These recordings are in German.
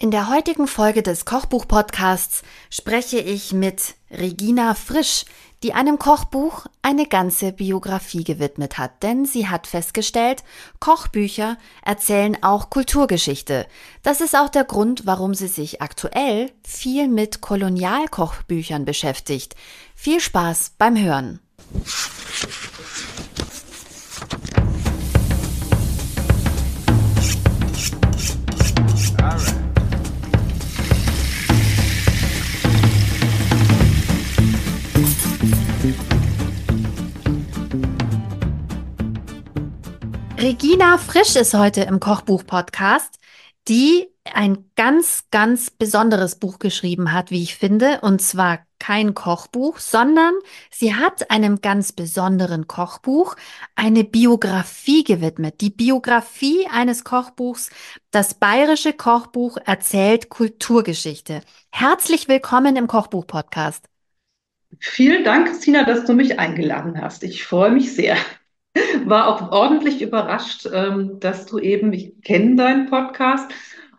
In der heutigen Folge des Kochbuch-Podcasts spreche ich mit Regina Frisch, die einem Kochbuch eine ganze Biografie gewidmet hat, denn sie hat festgestellt, Kochbücher erzählen auch Kulturgeschichte. Das ist auch der Grund, warum sie sich aktuell viel mit Kolonialkochbüchern beschäftigt. Viel Spaß beim Hören. Regina Frisch ist heute im Kochbuch-Podcast, die ein ganz, ganz besonderes Buch geschrieben hat, wie ich finde, und zwar kein Kochbuch, sondern sie hat einem ganz besonderen Kochbuch eine Biografie gewidmet. Die Biografie eines Kochbuchs, das bayerische Kochbuch erzählt Kulturgeschichte. Herzlich willkommen im Kochbuch-Podcast. Vielen Dank, Christina, dass du mich eingeladen hast. Ich freue mich sehr war auch ordentlich überrascht, ähm, dass du eben, ich kenne deinen Podcast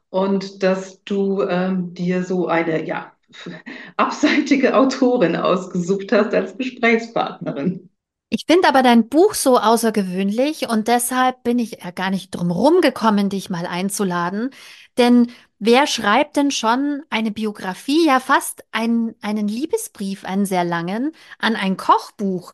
und dass du ähm, dir so eine, ja, abseitige Autorin ausgesucht hast als Gesprächspartnerin. Ich finde aber dein Buch so außergewöhnlich und deshalb bin ich ja gar nicht drum rumgekommen, dich mal einzuladen. Denn wer schreibt denn schon eine Biografie, ja fast einen, einen Liebesbrief, einen sehr langen, an ein Kochbuch?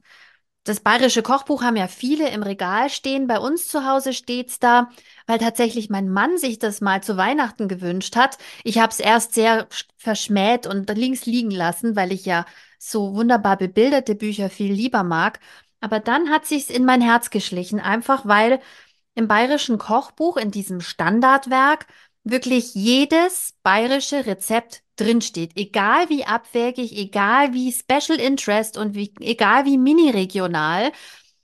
Das bayerische Kochbuch haben ja viele im Regal stehen. Bei uns zu Hause steht's da, weil tatsächlich mein Mann sich das mal zu Weihnachten gewünscht hat. Ich habe es erst sehr verschmäht und links liegen lassen, weil ich ja so wunderbar bebilderte Bücher viel lieber mag. Aber dann hat sich's in mein Herz geschlichen, einfach weil im bayerischen Kochbuch, in diesem Standardwerk, wirklich jedes bayerische Rezept drinsteht. Egal wie abwägig, egal wie Special Interest und wie, egal wie mini-regional,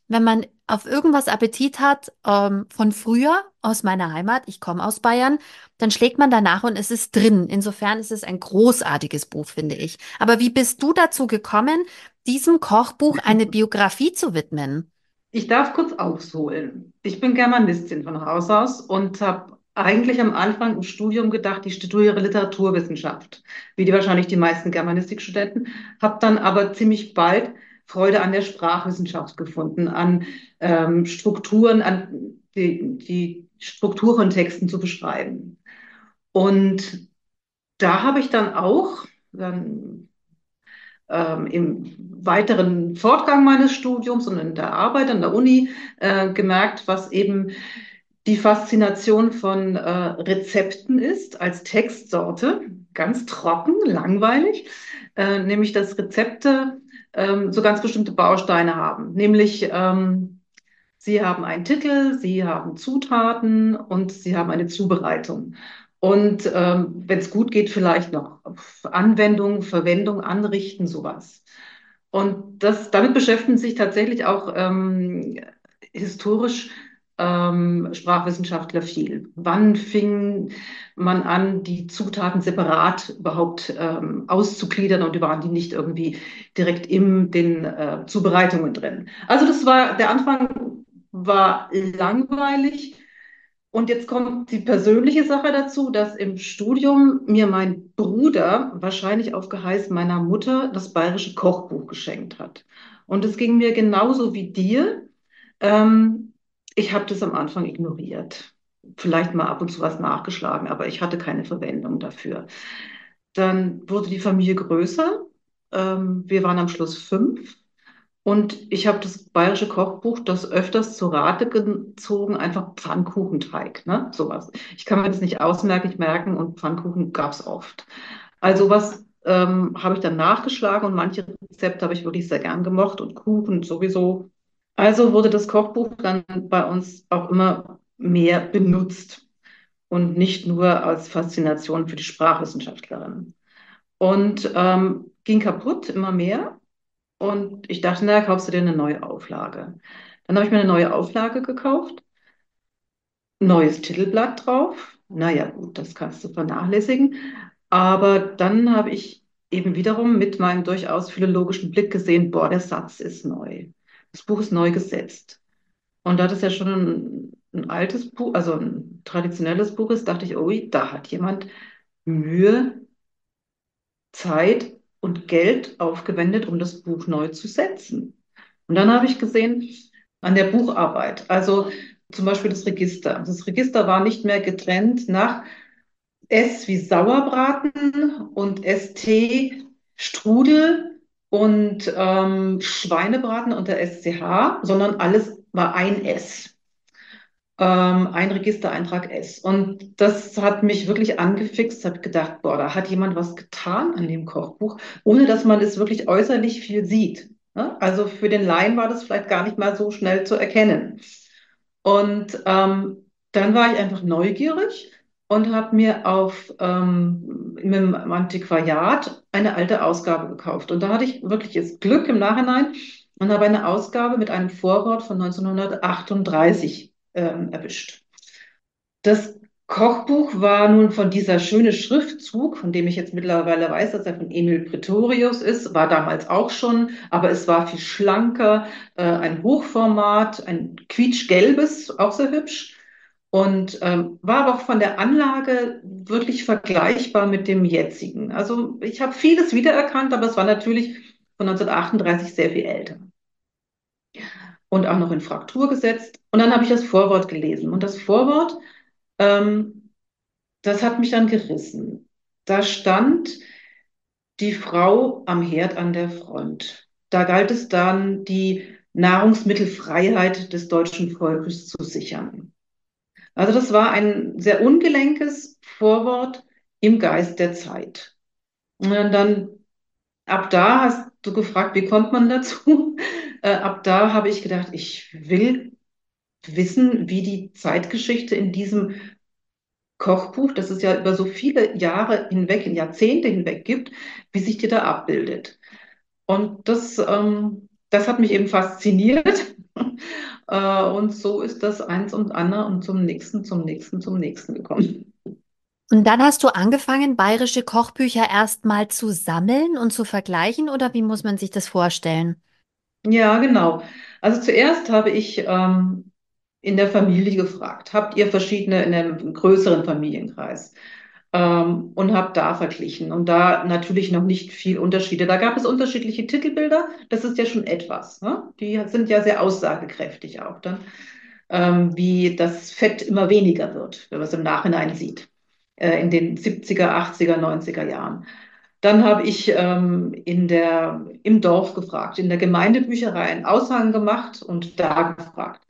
wenn man auf irgendwas Appetit hat ähm, von früher aus meiner Heimat, ich komme aus Bayern, dann schlägt man danach und es ist drin. Insofern ist es ein großartiges Buch, finde ich. Aber wie bist du dazu gekommen, diesem Kochbuch eine Biografie zu widmen? Ich darf kurz ausholen. Ich bin Germanistin von Haus aus und habe eigentlich am Anfang im Studium gedacht, ich studiere Literaturwissenschaft, wie die wahrscheinlich die meisten Germanistikstudenten, habe dann aber ziemlich bald Freude an der Sprachwissenschaft gefunden, an ähm, Strukturen, an die, die Struktur von Texten zu beschreiben. Und da habe ich dann auch dann, ähm, im weiteren Fortgang meines Studiums und in der Arbeit an der Uni äh, gemerkt, was eben die Faszination von äh, Rezepten ist als Textsorte, ganz trocken, langweilig, äh, nämlich dass Rezepte ähm, so ganz bestimmte Bausteine haben, nämlich ähm, sie haben einen Titel, sie haben Zutaten und sie haben eine Zubereitung. Und ähm, wenn es gut geht, vielleicht noch Anwendung, Verwendung, Anrichten, sowas. Und das, damit beschäftigen sich tatsächlich auch ähm, historisch ähm, Sprachwissenschaftler viel. Wann fing man an, die Zutaten separat überhaupt ähm, auszugliedern und waren die nicht irgendwie direkt in den äh, Zubereitungen drin? Also das war, der Anfang war langweilig. Und jetzt kommt die persönliche Sache dazu, dass im Studium mir mein Bruder wahrscheinlich auf Geheiß meiner Mutter das bayerische Kochbuch geschenkt hat. Und es ging mir genauso wie dir. Ähm, ich habe das am Anfang ignoriert. Vielleicht mal ab und zu was nachgeschlagen, aber ich hatte keine Verwendung dafür. Dann wurde die Familie größer. Ähm, wir waren am Schluss fünf. Und ich habe das bayerische Kochbuch das öfters zur Rate gezogen, einfach Pfannkuchenteig, ne? Sowas. Ich kann mir das nicht ausmerken, ich merken und Pfannkuchen gab es oft. Also was ähm, habe ich dann nachgeschlagen und manche Rezepte habe ich wirklich sehr gern gemocht und Kuchen sowieso. Also wurde das Kochbuch dann bei uns auch immer mehr benutzt und nicht nur als Faszination für die Sprachwissenschaftlerin. Und ähm, ging kaputt immer mehr. Und ich dachte, na, kaufst du dir eine neue Auflage. Dann habe ich mir eine neue Auflage gekauft, neues Titelblatt drauf. Naja, gut, das kannst du vernachlässigen. Aber dann habe ich eben wiederum mit meinem durchaus philologischen Blick gesehen, boah, der Satz ist neu. Das Buch ist neu gesetzt. Und da das ja schon ein, ein altes Buch, also ein traditionelles Buch ist, dachte ich, oh, da hat jemand Mühe, Zeit und Geld aufgewendet, um das Buch neu zu setzen. Und dann habe ich gesehen, an der Bucharbeit, also zum Beispiel das Register. Das Register war nicht mehr getrennt nach S wie Sauerbraten und ST Strudel und ähm, Schweinebraten unter SCH, sondern alles war ein S ähm, ein Registereintrag S. Und das hat mich wirklich angefixt, habe gedacht, boah, da hat jemand was getan an dem Kochbuch, ohne dass man es wirklich äußerlich viel sieht. Ne? Also für den Laien war das vielleicht gar nicht mal so schnell zu erkennen. Und ähm, dann war ich einfach neugierig und habe mir auf ähm, im Antiquariat eine alte Ausgabe gekauft. Und da hatte ich wirklich jetzt Glück im Nachhinein und habe eine Ausgabe mit einem Vorwort von 1938 ähm, erwischt. Das Kochbuch war nun von dieser schöne Schriftzug, von dem ich jetzt mittlerweile weiß, dass er von Emil Pretorius ist, war damals auch schon, aber es war viel schlanker, äh, ein Hochformat, ein quietschgelbes, auch sehr hübsch und ähm, war aber auch von der Anlage wirklich vergleichbar mit dem jetzigen. Also ich habe vieles wiedererkannt, aber es war natürlich von 1938 sehr viel älter und auch noch in Fraktur gesetzt. Und dann habe ich das Vorwort gelesen. Und das Vorwort, ähm, das hat mich dann gerissen. Da stand die Frau am Herd an der Front. Da galt es dann, die Nahrungsmittelfreiheit des deutschen Volkes zu sichern. Also das war ein sehr ungelenkes Vorwort im Geist der Zeit. Und dann ab da hast du gefragt, wie kommt man dazu? Äh, ab da habe ich gedacht, ich will wissen, wie die Zeitgeschichte in diesem Kochbuch, das es ja über so viele Jahre hinweg, in Jahrzehnte hinweg gibt, wie sich die da abbildet. Und das, ähm, das hat mich eben fasziniert. Äh, und so ist das eins und andere und zum nächsten, zum nächsten, zum nächsten gekommen. Und dann hast du angefangen, bayerische Kochbücher erstmal zu sammeln und zu vergleichen, oder wie muss man sich das vorstellen? Ja, genau. Also zuerst habe ich ähm, in der Familie gefragt, habt ihr verschiedene in einem größeren Familienkreis? Ähm, und habe da verglichen. Und da natürlich noch nicht viel Unterschiede. Da gab es unterschiedliche Titelbilder. Das ist ja schon etwas. Ne? Die sind ja sehr aussagekräftig auch dann, ähm, wie das Fett immer weniger wird, wenn man es im Nachhinein sieht, äh, in den 70er, 80er, 90er Jahren. Dann habe ich ähm, in der, im Dorf gefragt, in der Gemeindebücherei einen Aushang gemacht und da gefragt.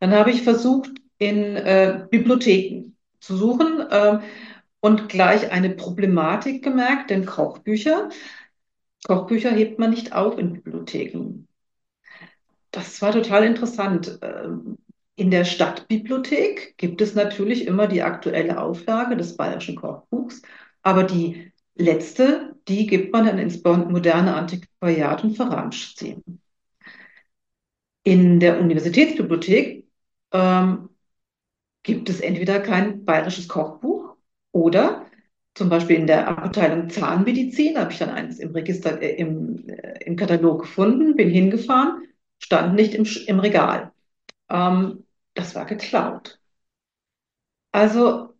Dann habe ich versucht, in äh, Bibliotheken zu suchen äh, und gleich eine Problematik gemerkt, denn Kochbücher, Kochbücher hebt man nicht auf in Bibliotheken. Das war total interessant. Ähm, in der Stadtbibliothek gibt es natürlich immer die aktuelle Auflage des Bayerischen Kochbuchs, aber die letzte, die gibt man dann ins moderne Antiquariat und verramscht sie. In der Universitätsbibliothek ähm, gibt es entweder kein bayerisches Kochbuch oder zum Beispiel in der Abteilung Zahnmedizin habe ich dann eins im Register, äh, im, äh, im Katalog gefunden, bin hingefahren, stand nicht im, im Regal. Ähm, das war geklaut. Also,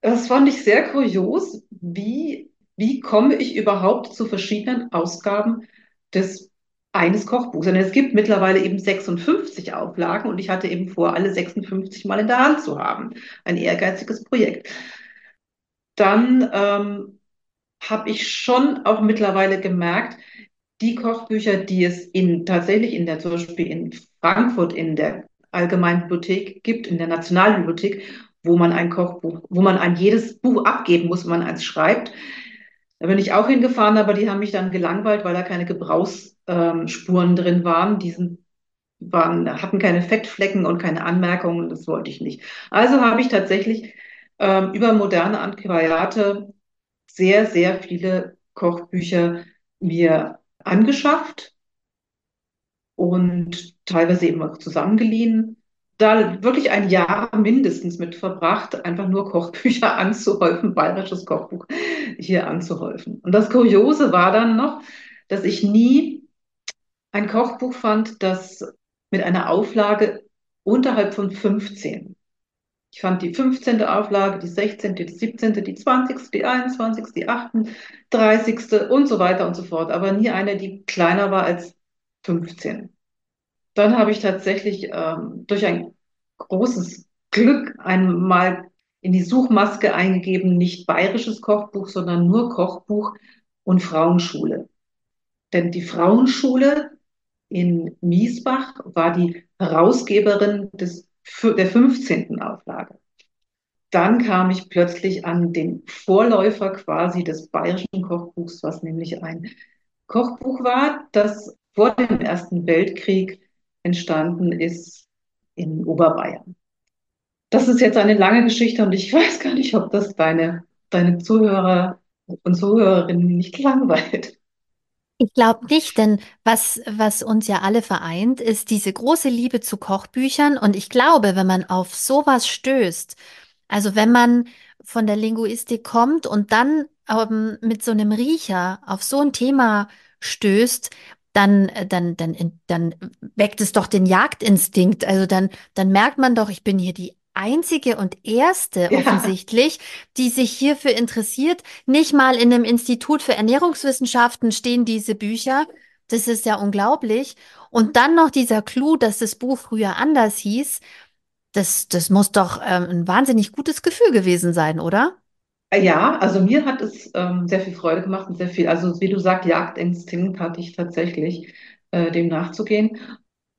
das fand ich sehr kurios, wie, wie komme ich überhaupt zu verschiedenen Ausgaben des eines Kochbuchs. Und es gibt mittlerweile eben 56 Auflagen und ich hatte eben vor, alle 56 mal in der Hand zu haben. Ein ehrgeiziges Projekt. Dann ähm, habe ich schon auch mittlerweile gemerkt, die Kochbücher, die es in, tatsächlich in der, zum Beispiel in Frankfurt in der Allgemeinen Bibliothek gibt, in der Nationalbibliothek, wo man ein Kochbuch, wo man ein jedes Buch abgeben muss, wenn man eins schreibt. Da bin ich auch hingefahren, aber die haben mich dann gelangweilt, weil da keine Gebrauchsspuren drin waren. Die sind, waren, hatten keine Fettflecken und keine Anmerkungen. Das wollte ich nicht. Also habe ich tatsächlich ähm, über moderne Antiquariate sehr, sehr viele Kochbücher mir angeschafft und teilweise eben auch zusammengeliehen. Da wirklich ein Jahr mindestens mit verbracht, einfach nur Kochbücher anzuhäufen, bayerisches Kochbuch hier anzuhäufen. Und das Kuriose war dann noch, dass ich nie ein Kochbuch fand, das mit einer Auflage unterhalb von 15 Ich fand die 15. Auflage, die 16., die 17., die 20., die 21., die 38. und so weiter und so fort, aber nie eine, die kleiner war als 15. Dann habe ich tatsächlich ähm, durch ein großes Glück einmal in die Suchmaske eingegeben, nicht bayerisches Kochbuch, sondern nur Kochbuch und Frauenschule. Denn die Frauenschule in Miesbach war die Herausgeberin des, der 15. Auflage. Dann kam ich plötzlich an den Vorläufer quasi des bayerischen Kochbuchs, was nämlich ein Kochbuch war, das vor dem Ersten Weltkrieg entstanden ist in Oberbayern. Das ist jetzt eine lange Geschichte und ich weiß gar nicht, ob das deine, deine Zuhörer und Zuhörerinnen nicht langweilt. Ich glaube nicht, denn was, was uns ja alle vereint, ist diese große Liebe zu Kochbüchern. Und ich glaube, wenn man auf sowas stößt, also wenn man von der Linguistik kommt und dann ähm, mit so einem Riecher auf so ein Thema stößt, dann, äh, dann, dann, dann weckt es doch den Jagdinstinkt. Also dann, dann merkt man doch, ich bin hier die einzige und erste Ja, offensichtlich, die sich hierfür interessiert. Nicht mal in einem Institut für Ernährungswissenschaften stehen diese Bücher. Das ist ja unglaublich. Und dann noch dieser Clou, dass das Buch früher anders hieß. Das, das muss doch ähm, ein wahnsinnig gutes Gefühl gewesen sein, oder? ja, also mir hat es ähm, sehr viel Freude gemacht und sehr viel, also wie du sagst, Jagdinstinkt hatte ich tatsächlich, äh, dem nachzugehen.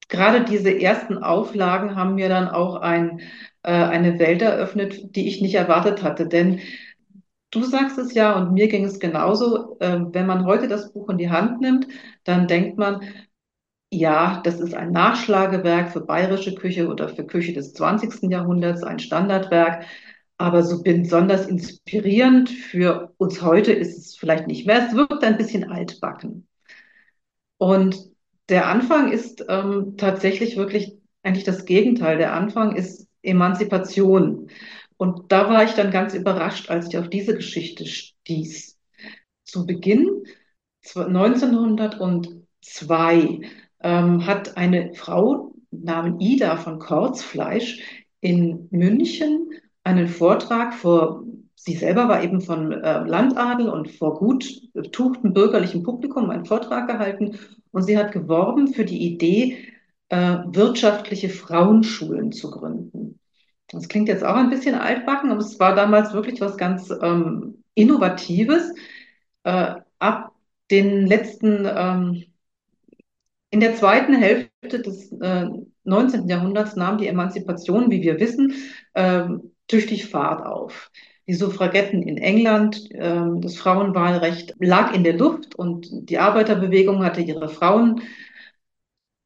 Gerade diese ersten Auflagen haben mir dann auch ein, äh, eine Welt eröffnet, die ich nicht erwartet hatte. Denn du sagst es ja und mir ging es genauso. Äh, wenn man heute das Buch in die Hand nimmt, dann denkt man, ja, das ist ein Nachschlagewerk für bayerische Küche oder für Küche des 20. Jahrhunderts, ein Standardwerk. Aber so besonders inspirierend für uns heute ist es vielleicht nicht mehr. Es wirkt ein bisschen altbacken. Und der Anfang ist ähm, tatsächlich wirklich eigentlich das Gegenteil. Der Anfang ist Emanzipation. Und da war ich dann ganz überrascht, als ich auf diese Geschichte stieß. Zu Beginn 1902 ähm, hat eine Frau namens Ida von Kortzfleisch in München einen Vortrag vor, sie selber war eben von äh, Landadel und vor gut betuchtem bürgerlichem Publikum einen Vortrag gehalten und sie hat geworben für die Idee, äh, wirtschaftliche Frauenschulen zu gründen. Das klingt jetzt auch ein bisschen altbacken, aber es war damals wirklich was ganz ähm, Innovatives. Äh, ab den letzten ähm, in der zweiten Hälfte des äh, 19. Jahrhunderts nahm die Emanzipation, wie wir wissen, äh, tüchtig Fahrt auf. Die Suffragetten in England, äh, das Frauenwahlrecht lag in der Luft und die Arbeiterbewegung hatte ihre Frauen.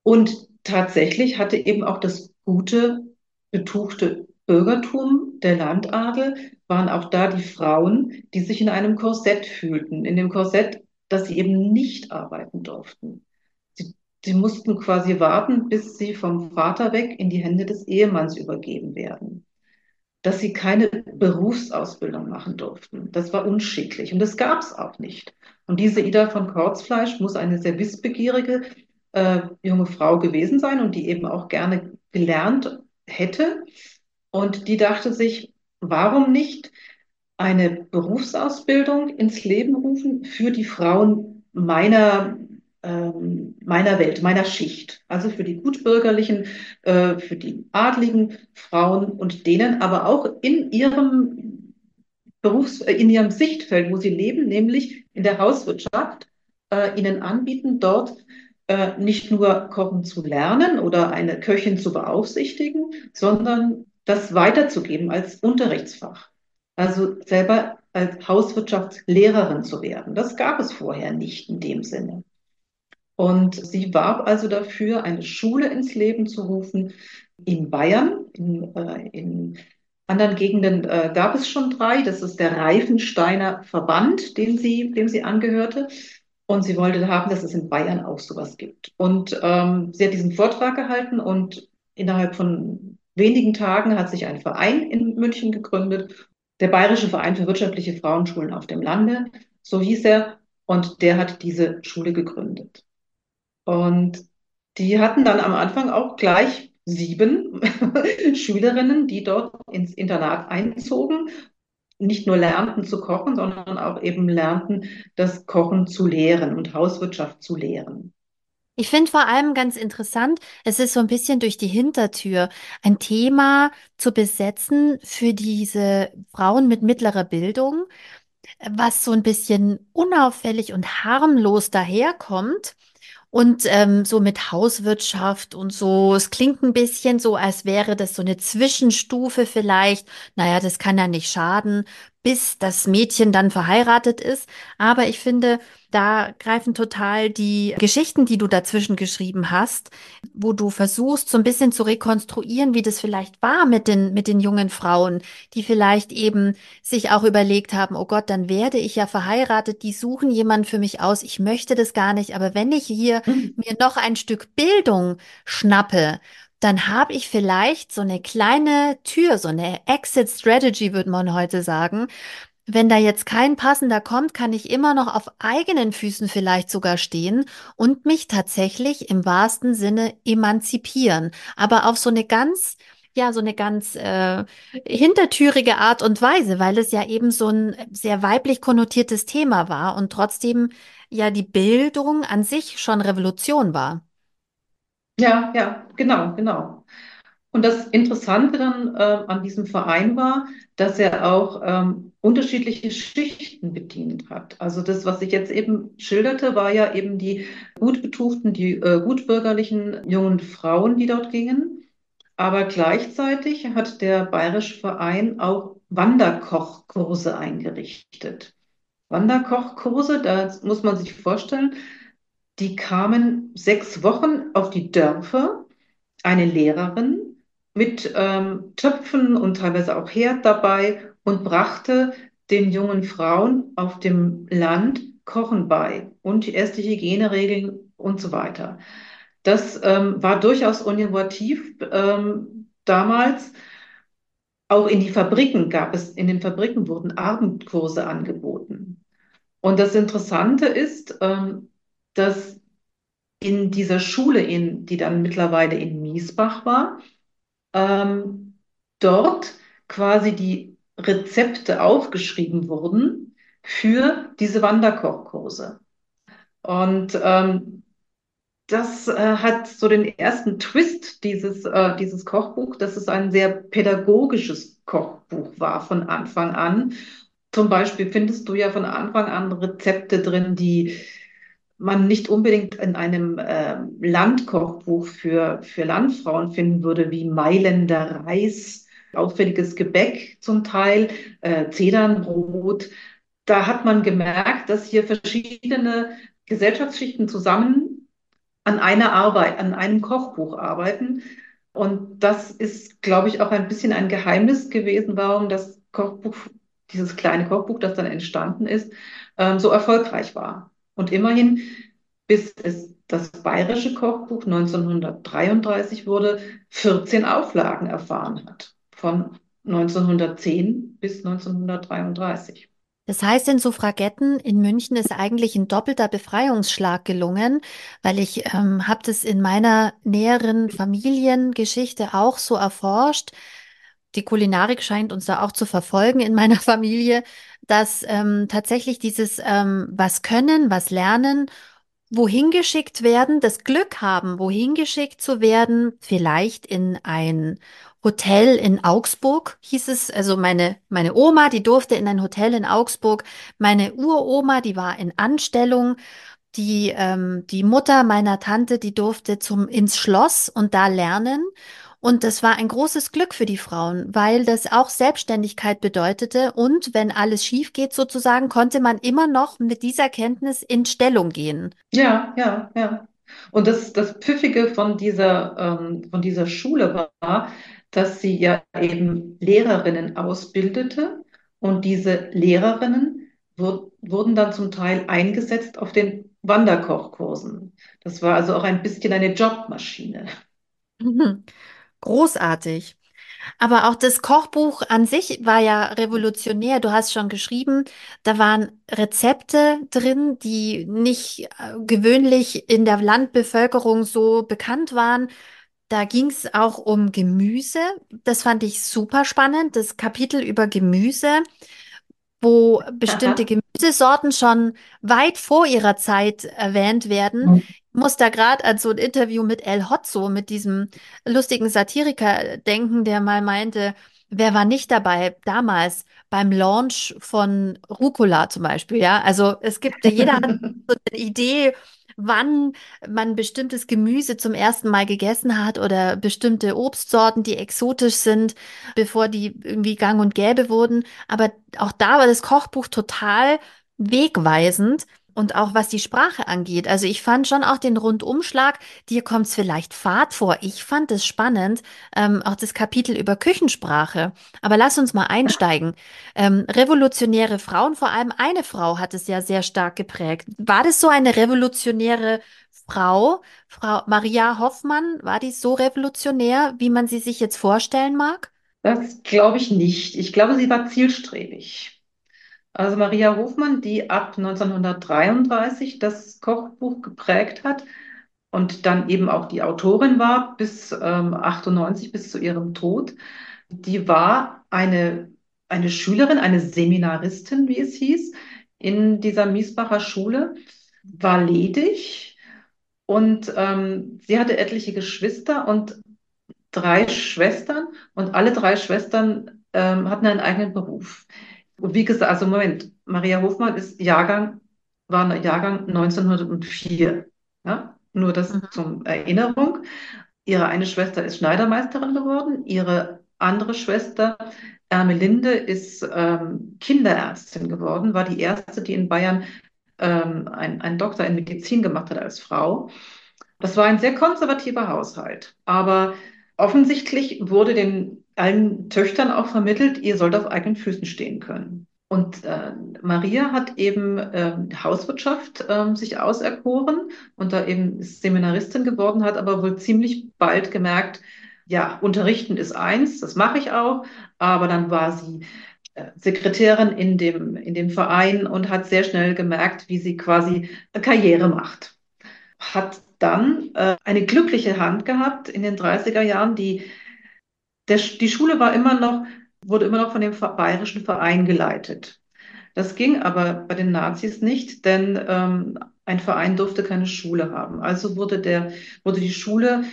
Und tatsächlich hatte eben auch das gute, betuchte Bürgertum, der Landadel, waren auch da die Frauen, die sich in einem Korsett fühlten, in dem Korsett, dass sie eben nicht arbeiten durften. Sie mussten quasi warten, bis sie vom Vater weg in die Hände des Ehemanns übergeben werden. Dass sie keine Berufsausbildung machen durften. Das war unschicklich und das gab es auch nicht. Und diese Ida von Kortzfleisch muss eine sehr wissbegierige äh, junge Frau gewesen sein und die eben auch gerne gelernt hätte. Und die dachte sich, warum nicht eine Berufsausbildung ins Leben rufen für die Frauen meiner ähm, meiner Welt, meiner Schicht. Also für die Gutbürgerlichen, äh, für die adligen Frauen und denen aber auch in ihrem Berufs-, äh, in ihrem Sichtfeld, wo sie leben, nämlich in der Hauswirtschaft, äh, ihnen anbieten, dort äh, nicht nur kochen zu lernen oder eine Köchin zu beaufsichtigen, sondern das weiterzugeben als Unterrichtsfach. Also selber als Hauswirtschaftslehrerin zu werden. Das gab es vorher nicht in dem Sinne. Und sie warb also dafür, eine Schule ins Leben zu rufen in Bayern. In, äh, in anderen Gegenden äh, gab es schon drei. Das ist der Reifensteiner Verband, dem sie, dem sie angehörte. Und sie wollte haben, dass es in Bayern auch sowas gibt. Und ähm, sie hat diesen Vortrag gehalten und innerhalb von wenigen Tagen hat sich ein Verein in München gegründet, der Bayerische Verein für wirtschaftliche Frauenschulen auf dem Lande, so hieß er, und der hat diese Schule gegründet. Und die hatten dann am Anfang auch gleich sieben Schülerinnen, die dort ins Internat einzogen, nicht nur lernten zu kochen, sondern auch eben lernten, das Kochen zu lehren und Hauswirtschaft zu lehren. Ich finde vor allem ganz interessant, es ist so ein bisschen durch die Hintertür ein Thema zu besetzen für diese Frauen mit mittlerer Bildung, was so ein bisschen unauffällig und harmlos daherkommt. Und ähm, so mit Hauswirtschaft und so, es klingt ein bisschen so, als wäre das so eine Zwischenstufe vielleicht. Naja, das kann ja nicht schaden, bis das Mädchen dann verheiratet ist. Aber ich finde, da greifen total die Geschichten, die du dazwischen geschrieben hast, wo du versuchst, so ein bisschen zu rekonstruieren, wie das vielleicht war mit den, mit den jungen Frauen, die vielleicht eben sich auch überlegt haben, oh Gott, dann werde ich ja verheiratet, die suchen jemanden für mich aus, ich möchte das gar nicht, aber wenn ich hier mir noch ein Stück Bildung schnappe, dann habe ich vielleicht so eine kleine Tür, so eine Exit Strategy, würde man heute sagen. Wenn da jetzt kein passender kommt, kann ich immer noch auf eigenen Füßen vielleicht sogar stehen und mich tatsächlich im wahrsten Sinne emanzipieren. Aber auf so eine ganz, ja, so eine ganz äh, hintertürige Art und Weise, weil es ja eben so ein sehr weiblich konnotiertes Thema war und trotzdem ja die Bildung an sich schon Revolution war. Ja, ja, genau, genau. Und das Interessante dann äh, an diesem Verein war, dass er auch ähm, unterschiedliche Schichten bedient hat. Also das, was ich jetzt eben schilderte, war ja eben die gut betuchten, die äh, gutbürgerlichen jungen Frauen, die dort gingen. Aber gleichzeitig hat der Bayerische Verein auch Wanderkochkurse eingerichtet. Wanderkochkurse, da muss man sich vorstellen, die kamen sechs Wochen auf die Dörfer, eine Lehrerin mit ähm, Töpfen und teilweise auch Herd dabei und brachte den jungen Frauen auf dem Land Kochen bei und die erste Hygieneregeln und so weiter. Das ähm, war durchaus innovativ ähm, damals. Auch in die Fabriken gab es, in den Fabriken wurden Abendkurse angeboten. Und das Interessante ist, ähm, dass in dieser Schule, in, die dann mittlerweile in Miesbach war, ähm, dort quasi die Rezepte aufgeschrieben wurden für diese Wanderkochkurse. Und ähm, das äh, hat so den ersten Twist, dieses, äh, dieses Kochbuch, dass es ein sehr pädagogisches Kochbuch war von Anfang an. Zum Beispiel findest du ja von Anfang an Rezepte drin, die man nicht unbedingt in einem äh, Landkochbuch für, für Landfrauen finden würde, wie Mailänder Reis, auffälliges Gebäck zum Teil, äh, Zedernbrot. Da hat man gemerkt, dass hier verschiedene Gesellschaftsschichten zusammen an einer Arbeit, an einem Kochbuch arbeiten. Und das ist, glaube ich, auch ein bisschen ein Geheimnis gewesen, warum das Kochbuch, dieses kleine Kochbuch, das dann entstanden ist, ähm, so erfolgreich war. Und immerhin, bis es das bayerische Kochbuch 1933 wurde, 14 Auflagen erfahren hat. Von 1910 bis 1933. Das heißt, den Suffragetten in München ist eigentlich ein doppelter Befreiungsschlag gelungen, weil ich ähm, habe das in meiner näheren Familiengeschichte auch so erforscht. Die Kulinarik scheint uns da auch zu verfolgen in meiner Familie, dass ähm, tatsächlich dieses ähm, was können, was lernen, wohin geschickt werden, das Glück haben, wohin geschickt zu werden, vielleicht in ein Hotel in Augsburg hieß es, also meine, meine Oma, die durfte in ein Hotel in Augsburg, meine Uroma, die war in Anstellung, die, ähm, die Mutter meiner Tante, die durfte zum, ins Schloss und da lernen. Und das war ein großes Glück für die Frauen, weil das auch Selbstständigkeit bedeutete. Und wenn alles schief geht, sozusagen, konnte man immer noch mit dieser Kenntnis in Stellung gehen. Ja, ja, ja. Und das, das Pfiffige von dieser, ähm, von dieser Schule war, dass sie ja eben Lehrerinnen ausbildete und diese Lehrerinnen wur wurden dann zum Teil eingesetzt auf den Wanderkochkursen. Das war also auch ein bisschen eine Jobmaschine. Großartig. Aber auch das Kochbuch an sich war ja revolutionär. Du hast schon geschrieben, da waren Rezepte drin, die nicht äh, gewöhnlich in der Landbevölkerung so bekannt waren. Da ging es auch um Gemüse. Das fand ich super spannend. Das Kapitel über Gemüse, wo bestimmte Gemüsesorten schon weit vor ihrer Zeit erwähnt werden. Ich muss da gerade an so ein Interview mit El Hotzo, mit diesem lustigen Satiriker denken, der mal meinte, wer war nicht dabei damals beim Launch von Rucola zum Beispiel, ja? Also es gibt, jeder hat so eine Idee, wann man bestimmtes Gemüse zum ersten Mal gegessen hat oder bestimmte Obstsorten, die exotisch sind, bevor die irgendwie gang und gäbe wurden. Aber auch da war das Kochbuch total wegweisend. Und auch was die Sprache angeht. Also ich fand schon auch den Rundumschlag, dir kommt es vielleicht fad vor. Ich fand es spannend, ähm, auch das Kapitel über Küchensprache. Aber lass uns mal einsteigen. Ähm, revolutionäre Frauen, vor allem eine Frau hat es ja sehr stark geprägt. War das so eine revolutionäre Frau, Frau Maria Hoffmann? War die so revolutionär, wie man sie sich jetzt vorstellen mag? Das glaube ich nicht. Ich glaube, sie war zielstrebig. Also Maria Hofmann, die ab 1933 das Kochbuch geprägt hat und dann eben auch die Autorin war bis ähm, 98, bis zu ihrem Tod, die war eine, eine Schülerin, eine Seminaristin, wie es hieß, in dieser Miesbacher Schule, war ledig und ähm, sie hatte etliche Geschwister und drei Schwestern und alle drei Schwestern ähm, hatten einen eigenen Beruf. Und wie gesagt, also Moment, Maria Hofmann ist Jahrgang, war ein Jahrgang 1904. Ja? Nur das Mhm. zum Erinnerung. Ihre eine Schwester ist Schneidermeisterin geworden. Ihre andere Schwester, Ermelinde, ist ähm, Kinderärztin geworden, war die erste, die in Bayern ähm, ein- einen Doktor in Medizin gemacht hat als Frau. Das war ein sehr konservativer Haushalt. Aber offensichtlich wurde den allen Töchtern auch vermittelt, ihr sollt auf eigenen Füßen stehen können. Und äh, Maria hat eben ähm, Hauswirtschaft ähm, sich auserkoren und da eben ist Seminaristin geworden, hat aber wohl ziemlich bald gemerkt, ja, unterrichten ist eins, das mache ich auch, aber dann war sie äh, Sekretärin in dem, in dem Verein und hat sehr schnell gemerkt, wie sie quasi Karriere macht hat dann äh, eine glückliche Hand gehabt in den 30er Jahren. Die, der, die Schule war immer noch, wurde immer noch von dem Bayerischen Verein geleitet. Das ging aber bei den Nazis nicht, denn ähm, ein Verein durfte keine Schule haben. Also wurde der, wurde die Schule,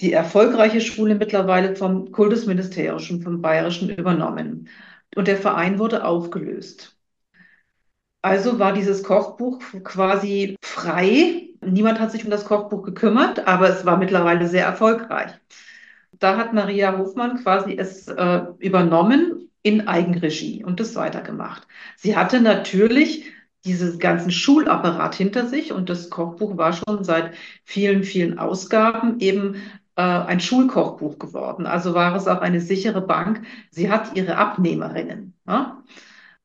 die erfolgreiche Schule mittlerweile vom Kultusministerium, vom Bayerischen übernommen. Und der Verein wurde aufgelöst. Also war dieses Kochbuch quasi frei. Niemand hat sich um das Kochbuch gekümmert, aber es war mittlerweile sehr erfolgreich. Da hat Maria Hofmann quasi es äh, übernommen in Eigenregie und das weitergemacht. Sie hatte natürlich diesen ganzen Schulapparat hinter sich und das Kochbuch war schon seit vielen, vielen Ausgaben eben äh, ein Schulkochbuch geworden. Also war es auch eine sichere Bank. Sie hat ihre Abnehmerinnen. Ja?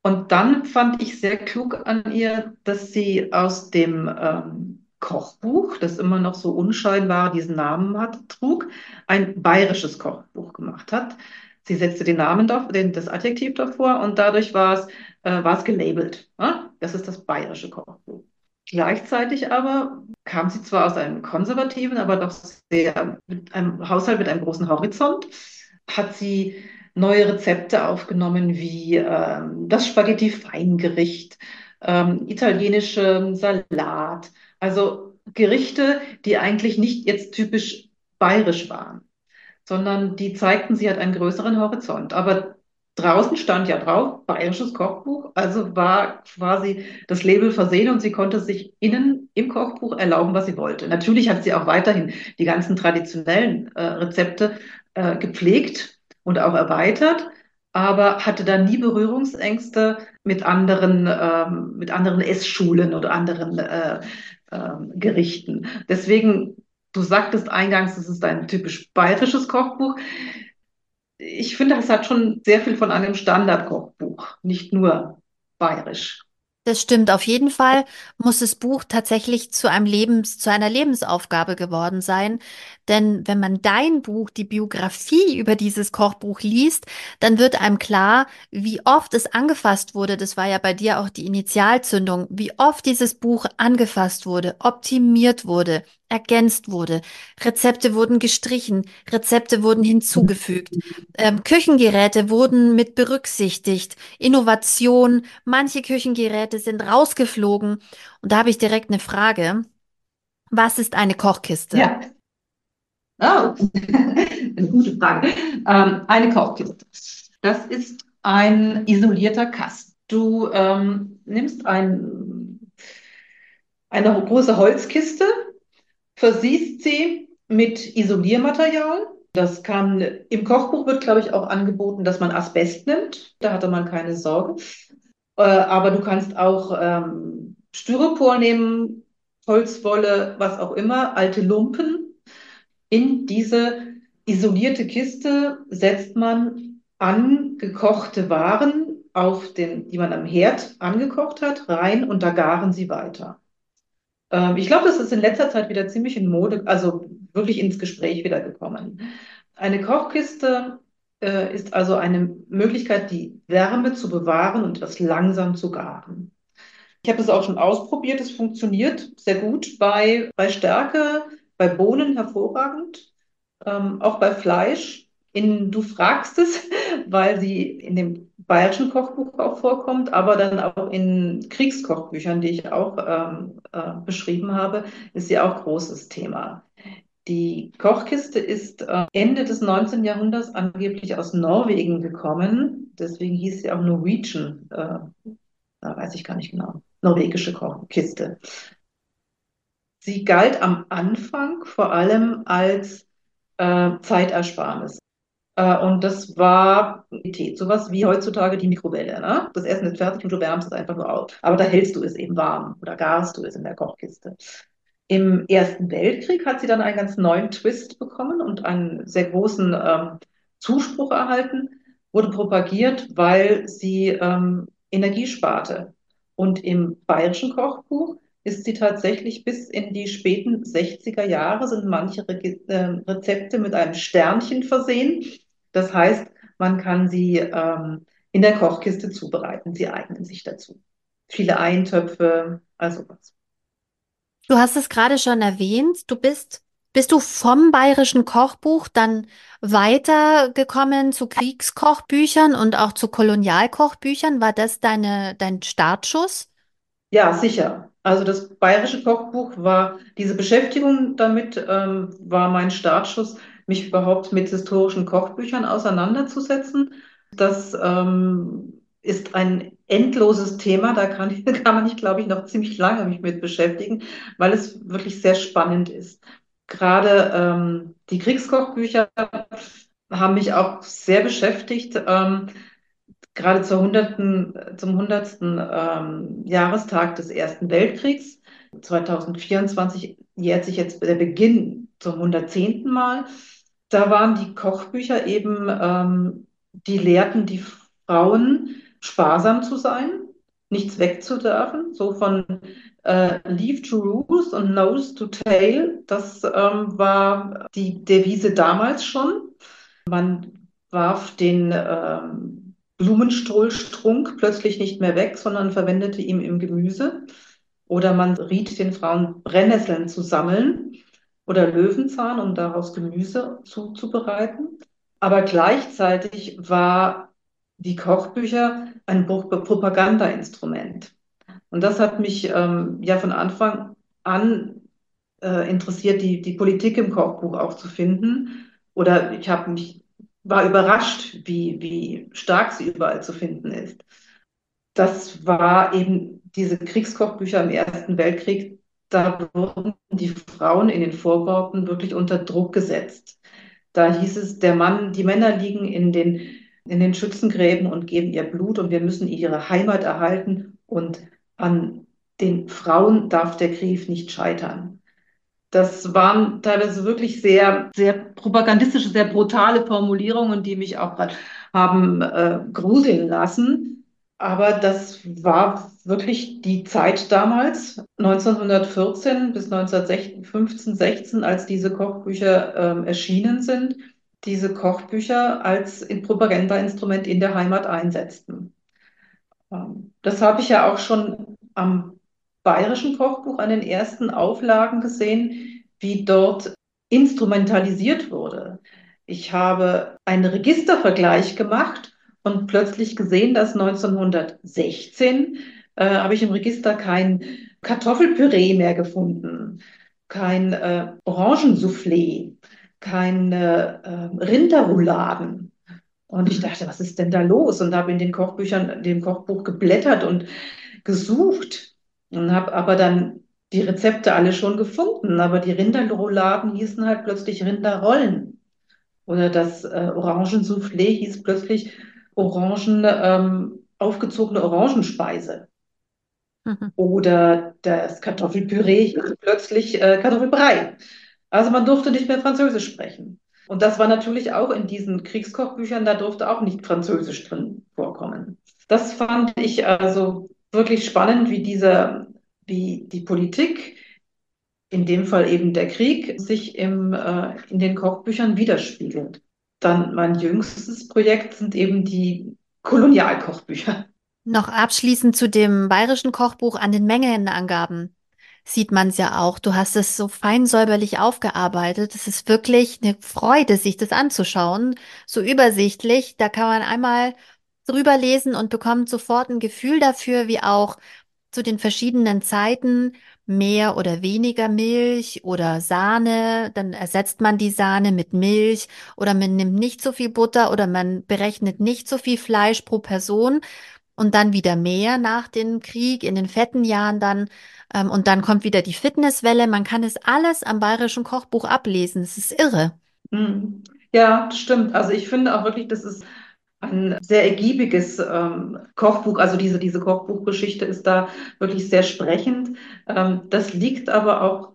Und dann fand ich sehr klug an ihr, dass sie aus dem ähm, Kochbuch, das immer noch so unscheinbar diesen Namen hat, trug, ein bayerisches Kochbuch gemacht hat. Sie setzte den Namen, den, das Adjektiv davor und dadurch war es, äh, war es gelabelt. Ja? Das ist das bayerische Kochbuch. Gleichzeitig aber kam sie zwar aus einem konservativen, aber doch sehr mit einem Haushalt mit einem großen Horizont, hat sie neue Rezepte aufgenommen, wie ähm, das Spaghetti-Feingericht, ähm, italienische Salat, also Gerichte, die eigentlich nicht jetzt typisch bayerisch waren, sondern die zeigten, sie hat einen größeren Horizont. Aber draußen stand ja drauf, bayerisches Kochbuch, also war quasi das Label versehen und sie konnte sich innen im Kochbuch erlauben, was sie wollte. Natürlich hat sie auch weiterhin die ganzen traditionellen äh, Rezepte äh, gepflegt und auch erweitert, aber hatte da nie Berührungsängste mit anderen, ähm, mit anderen Essschulen oder anderen äh, ähm, Gerichten. Deswegen, du sagtest eingangs, es ist ein typisch bayerisches Kochbuch. Ich finde, es hat schon sehr viel von einem Standardkochbuch, nicht nur bayerisch. Das stimmt. Auf jeden Fall muss das Buch tatsächlich zu einem Lebens, zu einer Lebensaufgabe geworden sein. Denn wenn man dein Buch, die Biografie über dieses Kochbuch liest, dann wird einem klar, wie oft es angefasst wurde. Das war ja bei dir auch die Initialzündung, wie oft dieses Buch angefasst wurde, optimiert wurde, ergänzt wurde. Rezepte wurden gestrichen, Rezepte wurden hinzugefügt, ähm, Küchengeräte wurden mit berücksichtigt, Innovation, manche Küchengeräte sind rausgeflogen. Und da habe ich direkt eine Frage. Was ist eine Kochkiste? Ja, oh, eine gute Frage. Ähm, eine Kochkiste. Das ist ein isolierter Kasten. Du ähm, nimmst ein, eine große Holzkiste, versiehst sie mit Isoliermaterial. Das kann, im Kochbuch wird, glaube ich, auch angeboten, dass man Asbest nimmt. Da hatte man keine Sorge. Äh, aber du kannst auch ähm, Styropor nehmen, Holzwolle, was auch immer, alte Lumpen. In diese isolierte Kiste setzt man angekochte Waren auf den, die man am Herd angekocht hat, rein und da garen sie weiter. Ähm, ich glaube, das ist in letzter Zeit wieder ziemlich in Mode, also wirklich ins Gespräch wieder gekommen. Eine Kochkiste äh, ist also eine Möglichkeit, die Wärme zu bewahren und das langsam zu garen. Ich habe das auch schon ausprobiert, es funktioniert sehr gut bei, bei Stärke, bei Bohnen hervorragend, ähm, auch bei Fleisch. In, du fragst es, weil sie in dem bayerischen Kochbuch auch vorkommt, aber dann auch in Kriegskochbüchern, die ich auch ähm, äh, beschrieben habe, ist sie auch großes Thema. Die Kochkiste ist äh, Ende des 19. Jahrhunderts angeblich aus Norwegen gekommen. Deswegen hieß sie auch Norwegian. Äh, weiß ich gar nicht genau. Norwegische Kochkiste. Sie galt am Anfang vor allem als äh, Zeitersparnis. Äh, und das war sowas wie heutzutage die Mikrowelle. Ne? Das Essen ist fertig und du wärmst es einfach nur auf. Aber da hältst du es eben warm oder garst du es in der Kochkiste. Im Ersten Weltkrieg hat sie dann einen ganz neuen Twist bekommen und einen sehr großen ähm, Zuspruch erhalten, wurde propagiert, weil sie ähm, Energie sparte. Und im bayerischen Kochbuch ist sie tatsächlich bis in die späten 60er Jahre, sind manche Re äh, Rezepte mit einem Sternchen versehen. Das heißt, man kann sie ähm, in der Kochkiste zubereiten. Sie eignen sich dazu. Viele Eintöpfe, also was. Du hast es gerade schon erwähnt. Du bist, bist du vom bayerischen Kochbuch dann weitergekommen zu Kriegskochbüchern und auch zu Kolonialkochbüchern? War das deine, dein Startschuss? Ja, sicher. Also das bayerische Kochbuch war, diese Beschäftigung damit ähm, war mein Startschuss, mich überhaupt mit historischen Kochbüchern auseinanderzusetzen. Das ähm, ist ein endloses Thema, da kann, kann man sich, glaube ich, noch ziemlich lange mich mit beschäftigen, weil es wirklich sehr spannend ist. Gerade ähm, die Kriegskochbücher haben mich auch sehr beschäftigt. Ähm, gerade zur 100., zum 100. Ähm, Jahrestag des Ersten Weltkriegs. 2024 jährt sich jetzt der Beginn zum 110. Mal. Da waren die Kochbücher eben, ähm, die lehrten die Frauen, sparsam zu sein, nichts wegzudürfen, so von äh, Leave to Ruse und Nose to Tail. Das ähm, war die Devise damals schon. Man warf den ähm, Blumenstohlstrunk plötzlich nicht mehr weg, sondern verwendete ihn im Gemüse. Oder man riet den Frauen, Brennnesseln zu sammeln oder Löwenzahn, um daraus Gemüse zuzubereiten. Aber gleichzeitig war die Kochbücher ein Propagandainstrument. Und das hat mich ähm, ja von Anfang an äh, interessiert, die, die Politik im Kochbuch auch zu finden. Oder ich habe mich war überrascht, wie, wie stark sie überall zu finden ist. Das war eben diese Kriegskochbücher im Ersten Weltkrieg. Da wurden die Frauen in den Vorworten wirklich unter Druck gesetzt. Da hieß es, der Mann, die Männer liegen in den, in den Schützengräben und geben ihr Blut und wir müssen ihre Heimat erhalten und an den Frauen darf der Krieg nicht scheitern. Das waren teilweise wirklich sehr, sehr propagandistische, sehr brutale Formulierungen, die mich auch haben äh, gruseln lassen. Aber das war wirklich die Zeit damals, 1914 bis 1915, 16, als diese Kochbücher ähm, erschienen sind, diese Kochbücher als Propagandainstrument in der Heimat einsetzten. Ähm, das habe ich ja auch schon am bayerischen Kochbuch an den ersten Auflagen gesehen. wie dort instrumentalisiert wurde. Ich habe einen Registervergleich gemacht und plötzlich gesehen, dass 1916 äh, habe ich im Register kein Kartoffelpüree mehr gefunden, kein äh, Orangensoufflé, keine äh, Rinderrouladen. Und ich dachte, was ist denn da los? Und habe in den Kochbüchern, dem Kochbuch geblättert und gesucht und habe aber dann die Rezepte alle schon gefunden. Aber die Rinderrouladen hießen halt plötzlich Rinderrollen. Oder das äh, Orangensoufflé hieß plötzlich Orangen, ähm, aufgezogene Orangenspeise. Mhm. Oder das Kartoffelpüree hieß plötzlich äh, Kartoffelbrei. Also man durfte nicht mehr Französisch sprechen. Und das war natürlich auch in diesen Kriegskochbüchern, da durfte auch nicht Französisch drin vorkommen. Das fand ich also wirklich spannend, wie diese, wie die Politik, in dem Fall eben der Krieg, sich im, äh, in den Kochbüchern widerspiegelt. Dann mein jüngstes Projekt sind eben die Kolonialkochbücher. Noch abschließend zu dem bayerischen Kochbuch an den Mengenangaben sieht man es ja auch. Du hast es so fein säuberlich aufgearbeitet. Es ist wirklich eine Freude, sich das anzuschauen. So übersichtlich. Da kann man einmal drüber lesen und bekommt sofort ein Gefühl dafür, wie auch zu den verschiedenen Zeiten mehr oder weniger Milch oder Sahne, dann ersetzt man die Sahne mit Milch oder man nimmt nicht so viel Butter oder man berechnet nicht so viel Fleisch pro Person und dann wieder mehr nach dem Krieg in den fetten Jahren dann ähm, und dann kommt wieder die Fitnesswelle. Man kann es alles am Bayerischen Kochbuch ablesen. Es ist irre. Mhm. Ja, stimmt. Also ich finde auch wirklich, das ist ein sehr ergiebiges ähm, Kochbuch. Also diese, diese Kochbuchgeschichte ist da wirklich sehr sprechend. Ähm, das liegt aber auch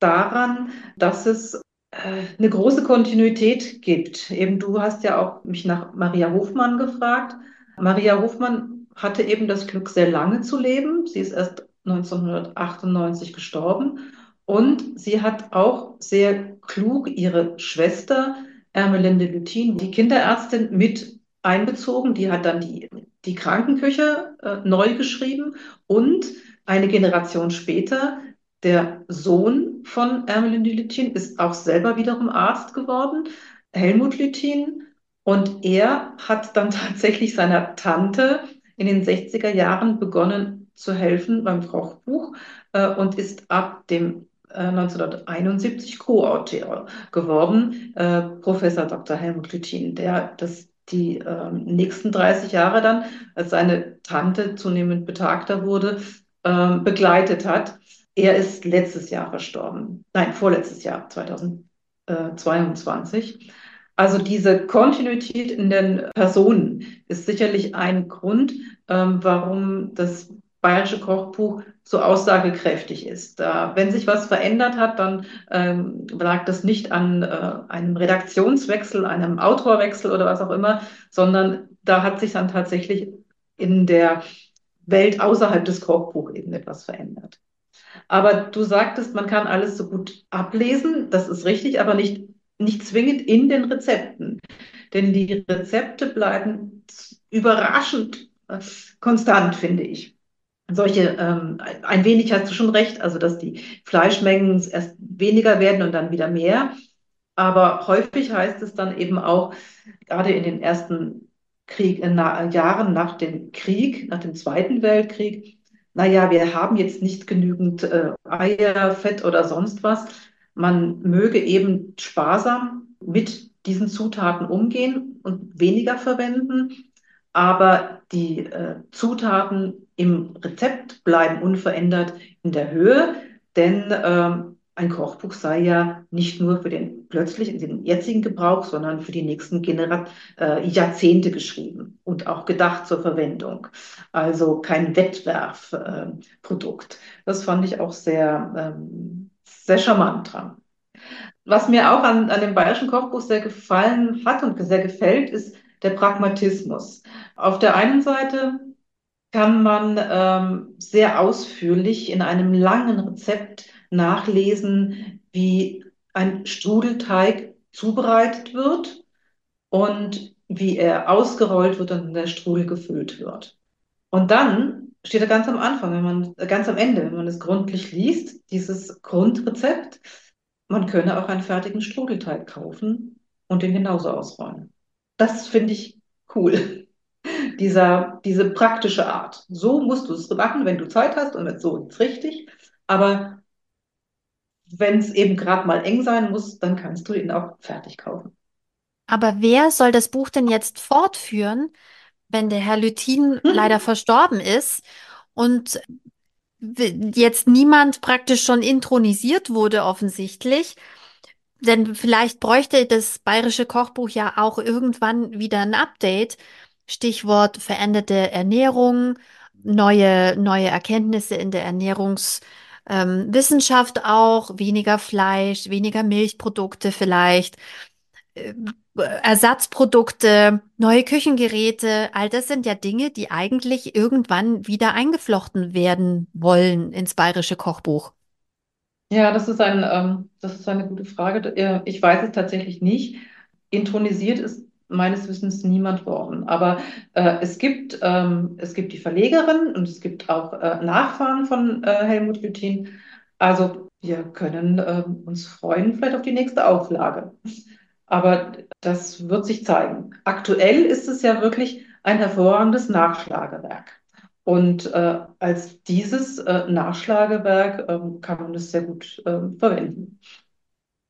daran, dass es äh, eine große Kontinuität gibt. Eben du hast ja auch mich nach Maria Hofmann gefragt. Maria Hofmann hatte eben das Glück, sehr lange zu leben. Sie ist erst 1998 gestorben und sie hat auch sehr klug ihre Schwester Ermelinde Lutin, die Kinderärztin, mit einbezogen. Die hat dann die, die Krankenküche äh, neu geschrieben und eine Generation später der Sohn von Ermelinde Lüthin ist auch selber wiederum Arzt geworden, Helmut Lüthin. Und er hat dann tatsächlich seiner Tante in den 60er Jahren begonnen zu helfen beim Kochbuch äh, und ist ab dem 1971 äh, Co-Autor geworden, äh, Professor Dr. Helmut Lüthin, der das die äh, nächsten 30 Jahre dann, als seine Tante zunehmend betagter wurde, äh, begleitet hat. Er ist letztes Jahr verstorben. Nein, vorletztes Jahr, 2022. Also diese Kontinuität in den Personen ist sicherlich ein Grund, ähm, warum das Bayerische Kochbuch so aussagekräftig ist. Wenn sich was verändert hat, dann ähm, lag das nicht an äh, einem Redaktionswechsel, einem Autorwechsel oder was auch immer, sondern da hat sich dann tatsächlich in der Welt außerhalb des Kochbuchs eben etwas verändert. Aber du sagtest, man kann alles so gut ablesen, das ist richtig, aber nicht, nicht zwingend in den Rezepten. Denn die Rezepte bleiben überraschend äh, konstant, finde ich solche, ähm, ein wenig hast du schon recht, also dass die Fleischmengen erst weniger werden und dann wieder mehr. Aber häufig heißt es dann eben auch, gerade in den ersten Krieg, in na, Jahren nach dem Krieg, nach dem Zweiten Weltkrieg, naja, wir haben jetzt nicht genügend äh, Eier, Fett oder sonst was. Man möge eben sparsam mit diesen Zutaten umgehen und weniger verwenden. Aber die äh, Zutaten im Rezept bleiben unverändert in der Höhe, denn ähm, ein Kochbuch sei ja nicht nur für den plötzlich den jetzigen Gebrauch, sondern für die nächsten Genera äh, Jahrzehnte geschrieben und auch gedacht zur Verwendung. Also kein Wettwerfprodukt. Äh, das fand ich auch sehr, ähm, sehr charmant dran. Was mir auch an, an dem Bayerischen Kochbuch sehr gefallen hat und sehr gefällt, ist der Pragmatismus. Auf der einen Seite kann man ähm, sehr ausführlich in einem langen Rezept nachlesen, wie ein Strudelteig zubereitet wird und wie er ausgerollt wird und der Strudel gefüllt wird. Und dann steht er ganz am Anfang, wenn man ganz am Ende, wenn man es gründlich liest, dieses Grundrezept. man könne auch einen fertigen Strudelteig kaufen und den genauso ausrollen. Das finde ich cool. Dieser, diese praktische Art. So musst du es machen, wenn du Zeit hast und so ist richtig. Aber wenn es eben gerade mal eng sein muss, dann kannst du ihn auch fertig kaufen. Aber wer soll das Buch denn jetzt fortführen, wenn der Herr Lüthin leider verstorben ist und jetzt niemand praktisch schon intronisiert wurde, offensichtlich? Denn vielleicht bräuchte das Bayerische Kochbuch ja auch irgendwann wieder ein Update. Stichwort veränderte Ernährung, neue, neue Erkenntnisse in der Ernährungswissenschaft ähm, auch, weniger Fleisch, weniger Milchprodukte vielleicht. Äh, Ersatzprodukte, neue Küchengeräte, all das sind ja Dinge, die eigentlich irgendwann wieder eingeflochten werden wollen ins bayerische Kochbuch. Ja, das ist ein, ähm, das ist eine gute Frage. Äh, ich weiß es tatsächlich nicht. Intronisiert ist meines Wissens niemand worden. Aber äh, es gibt, ähm, es gibt die Verlegerin und es gibt auch äh, Nachfahren von äh, Helmut Lüthin. Also wir können äh, uns freuen vielleicht auf die nächste Auflage. Aber das wird sich zeigen. Aktuell ist es ja wirklich ein hervorragendes Nachschlagewerk. Und äh, als dieses äh, Nachschlagewerk äh, kann man es sehr gut ähm, verwenden.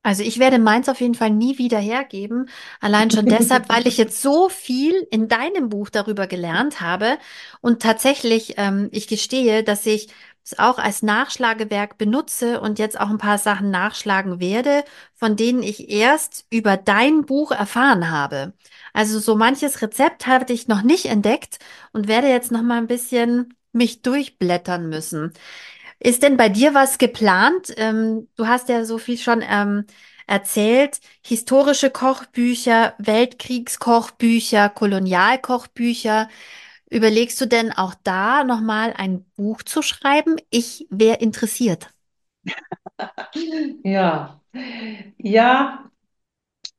Also ich werde meins auf jeden Fall nie wieder hergeben. Allein schon deshalb, weil ich jetzt so viel in deinem Buch darüber gelernt habe. Und tatsächlich, ähm, ich gestehe, dass ich es auch als Nachschlagewerk benutze und jetzt auch ein paar Sachen nachschlagen werde, von denen ich erst über dein Buch erfahren habe. Also so manches Rezept hatte ich noch nicht entdeckt und werde jetzt noch mal ein bisschen mich durchblättern müssen. Ist denn bei dir was geplant? Ähm, du hast ja so viel schon ähm, erzählt. Historische Kochbücher, Weltkriegskochbücher, Kolonialkochbücher. Überlegst du denn auch da nochmal ein Buch zu schreiben? Ich wäre interessiert. Ja, ja,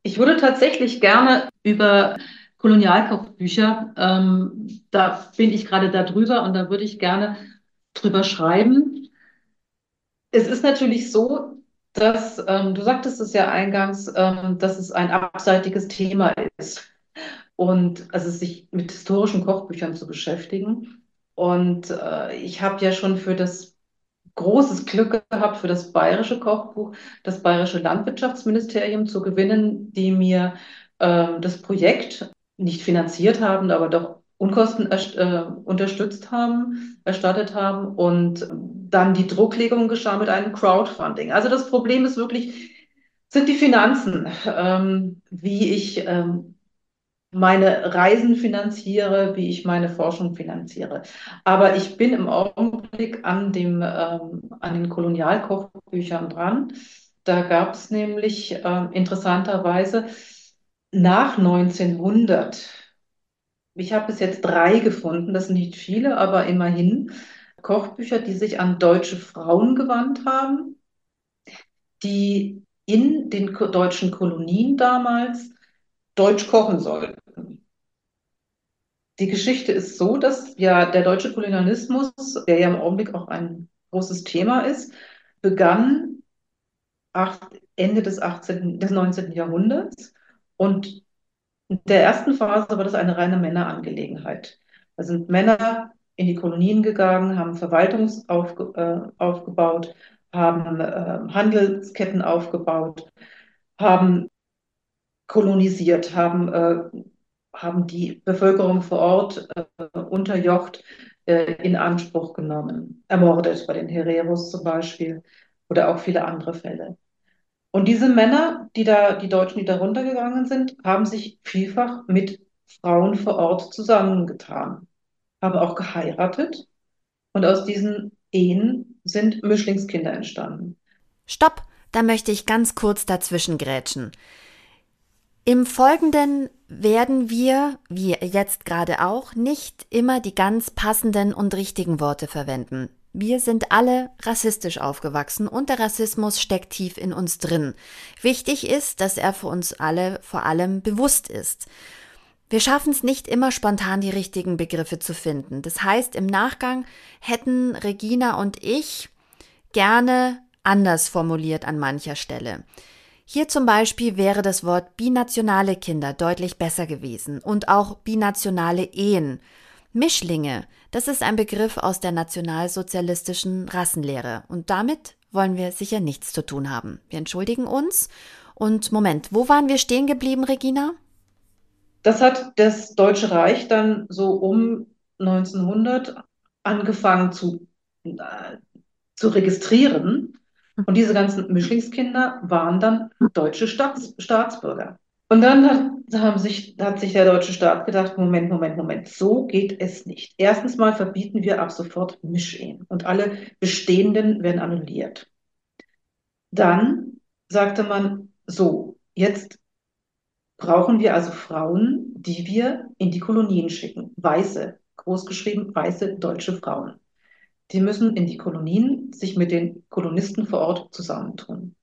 ich würde tatsächlich gerne über Kolonialkochbücher, ähm, da bin ich gerade da drüber und da würde ich gerne drüber schreiben. Es ist natürlich so, dass, ähm, du sagtest es ja eingangs, ähm, dass es ein abseitiges Thema ist und also sich mit historischen Kochbüchern zu beschäftigen. Und äh, ich habe ja schon für das großes Glück gehabt, für das bayerische Kochbuch das bayerische Landwirtschaftsministerium zu gewinnen, die mir äh, das Projekt nicht finanziert haben, aber doch Unkosten äh, unterstützt haben, erstattet haben und dann die Drucklegung geschah mit einem Crowdfunding. Also das Problem ist wirklich, sind die Finanzen, ähm, wie ich ähm, meine Reisen finanziere, wie ich meine Forschung finanziere. Aber ich bin im Augenblick an, dem, ähm, an den Kolonialkochbüchern dran. Da gab es nämlich ähm, interessanterweise nach 1900, ich habe bis jetzt drei gefunden, das sind nicht viele, aber immerhin, Kochbücher, die sich an deutsche Frauen gewandt haben, die in den deutschen Kolonien damals Deutsch kochen sollten. Die Geschichte ist so, dass ja der deutsche Kolonialismus, der ja im Augenblick auch ein großes Thema ist, begann Ende des 18., des 19. Jahrhunderts und in der ersten Phase war das eine reine Männerangelegenheit. Da sind Männer in die Kolonien gegangen, haben Verwaltungs aufge, äh, aufgebaut, haben äh, Handelsketten aufgebaut, haben kolonisiert, haben, äh, haben die Bevölkerung vor Ort äh, unterjocht, äh, in Anspruch genommen, ermordet bei den Hereros zum Beispiel oder auch viele andere Fälle. Und diese Männer, die da, die Deutschen, die da runtergegangen sind, haben sich vielfach mit Frauen vor Ort zusammengetan, haben auch geheiratet und aus diesen Ehen sind Mischlingskinder entstanden. Stopp, da möchte ich ganz kurz dazwischen grätschen. Im Folgenden werden wir, wie jetzt gerade auch, nicht immer die ganz passenden und richtigen Worte verwenden. Wir sind alle rassistisch aufgewachsen und der Rassismus steckt tief in uns drin. Wichtig ist, dass er für uns alle vor allem bewusst ist. Wir schaffen es nicht immer spontan die richtigen Begriffe zu finden. Das heißt, im Nachgang hätten Regina und ich gerne anders formuliert an mancher Stelle. Hier zum Beispiel wäre das Wort binationale Kinder deutlich besser gewesen und auch binationale Ehen. Mischlinge, das ist ein Begriff aus der nationalsozialistischen Rassenlehre und damit wollen wir sicher nichts zu tun haben. Wir entschuldigen uns. Und Moment, wo waren wir stehen geblieben, Regina? Das hat das Deutsche Reich dann so um 1900 angefangen zu, äh, zu registrieren. Und diese ganzen Mischlingskinder waren dann deutsche Staats, Staatsbürger. Und dann hat, haben sich, hat sich der deutsche Staat gedacht, Moment, Moment, Moment, so geht es nicht. Erstens mal verbieten wir ab sofort Mischehen und alle bestehenden werden annulliert. Dann sagte man, so, jetzt brauchen wir also Frauen, die wir in die Kolonien schicken. Weiße, großgeschrieben, weiße deutsche Frauen. Die müssen in die Kolonien sich mit den Kolonisten vor Ort zusammentun.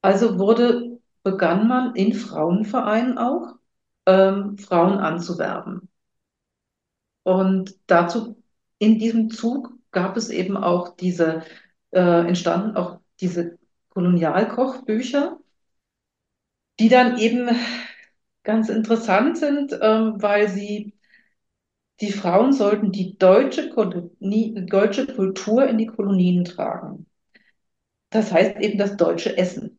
Also wurde, begann man in Frauenvereinen auch, ähm, Frauen anzuwerben. Und dazu, in diesem Zug gab es eben auch diese, äh, entstanden auch diese Kolonialkochbücher, die dann eben ganz interessant sind, ähm, weil sie die Frauen sollten die deutsche, Kolonie, deutsche Kultur in die Kolonien tragen. Das heißt eben das deutsche Essen.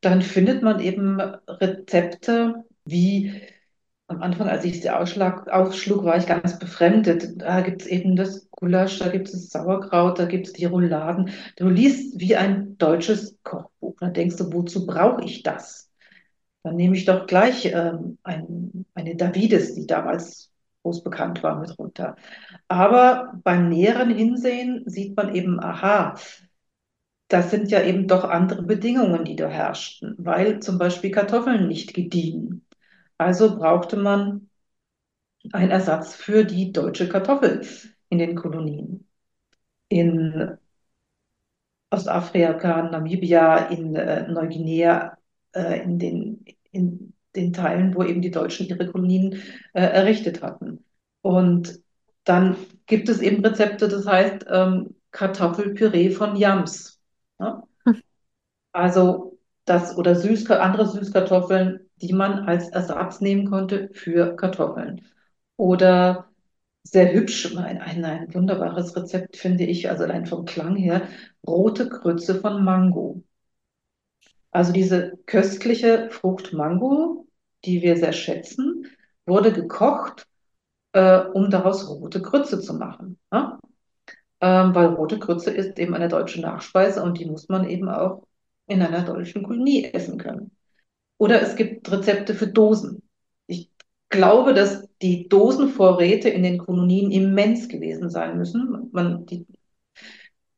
Dann findet man eben Rezepte wie am Anfang, als ich sie aufschlug, war ich ganz befremdet. Da gibt es eben das Gulasch, da gibt es Sauerkraut, da gibt es die Rouladen. Du liest wie ein deutsches Kochbuch. Dann denkst du, wozu brauche ich das? Dann nehme ich doch gleich ähm, ein, eine Davides, die damals groß bekannt war, mit runter. Aber beim näheren Hinsehen sieht man eben, aha, das sind ja eben doch andere Bedingungen, die da herrschten, weil zum Beispiel Kartoffeln nicht gediehen. Also brauchte man einen Ersatz für die deutsche Kartoffel in den Kolonien. In Ostafrika, Namibia, in äh, Neuguinea, äh, in den, in den Teilen, wo eben die Deutschen ihre Kolonien äh, errichtet hatten. Und dann gibt es eben Rezepte, das heißt ähm, Kartoffelpüree von Yams. Hm. Also das oder Süß, andere Süßkartoffeln die man als Ersatz nehmen konnte für Kartoffeln. Oder sehr hübsch, ein, ein, ein wunderbares Rezept finde ich, also allein vom Klang her, rote Grütze von Mango. Also diese köstliche Frucht Mango, die wir sehr schätzen, wurde gekocht, äh, um daraus rote Grütze zu machen. Ja? Ähm, weil rote Grütze ist eben eine deutsche Nachspeise und die muss man eben auch in einer deutschen Kolonie essen können. Oder es gibt Rezepte für Dosen. Ich glaube, dass die Dosenvorräte in den Kolonien immens gewesen sein müssen. Man, die,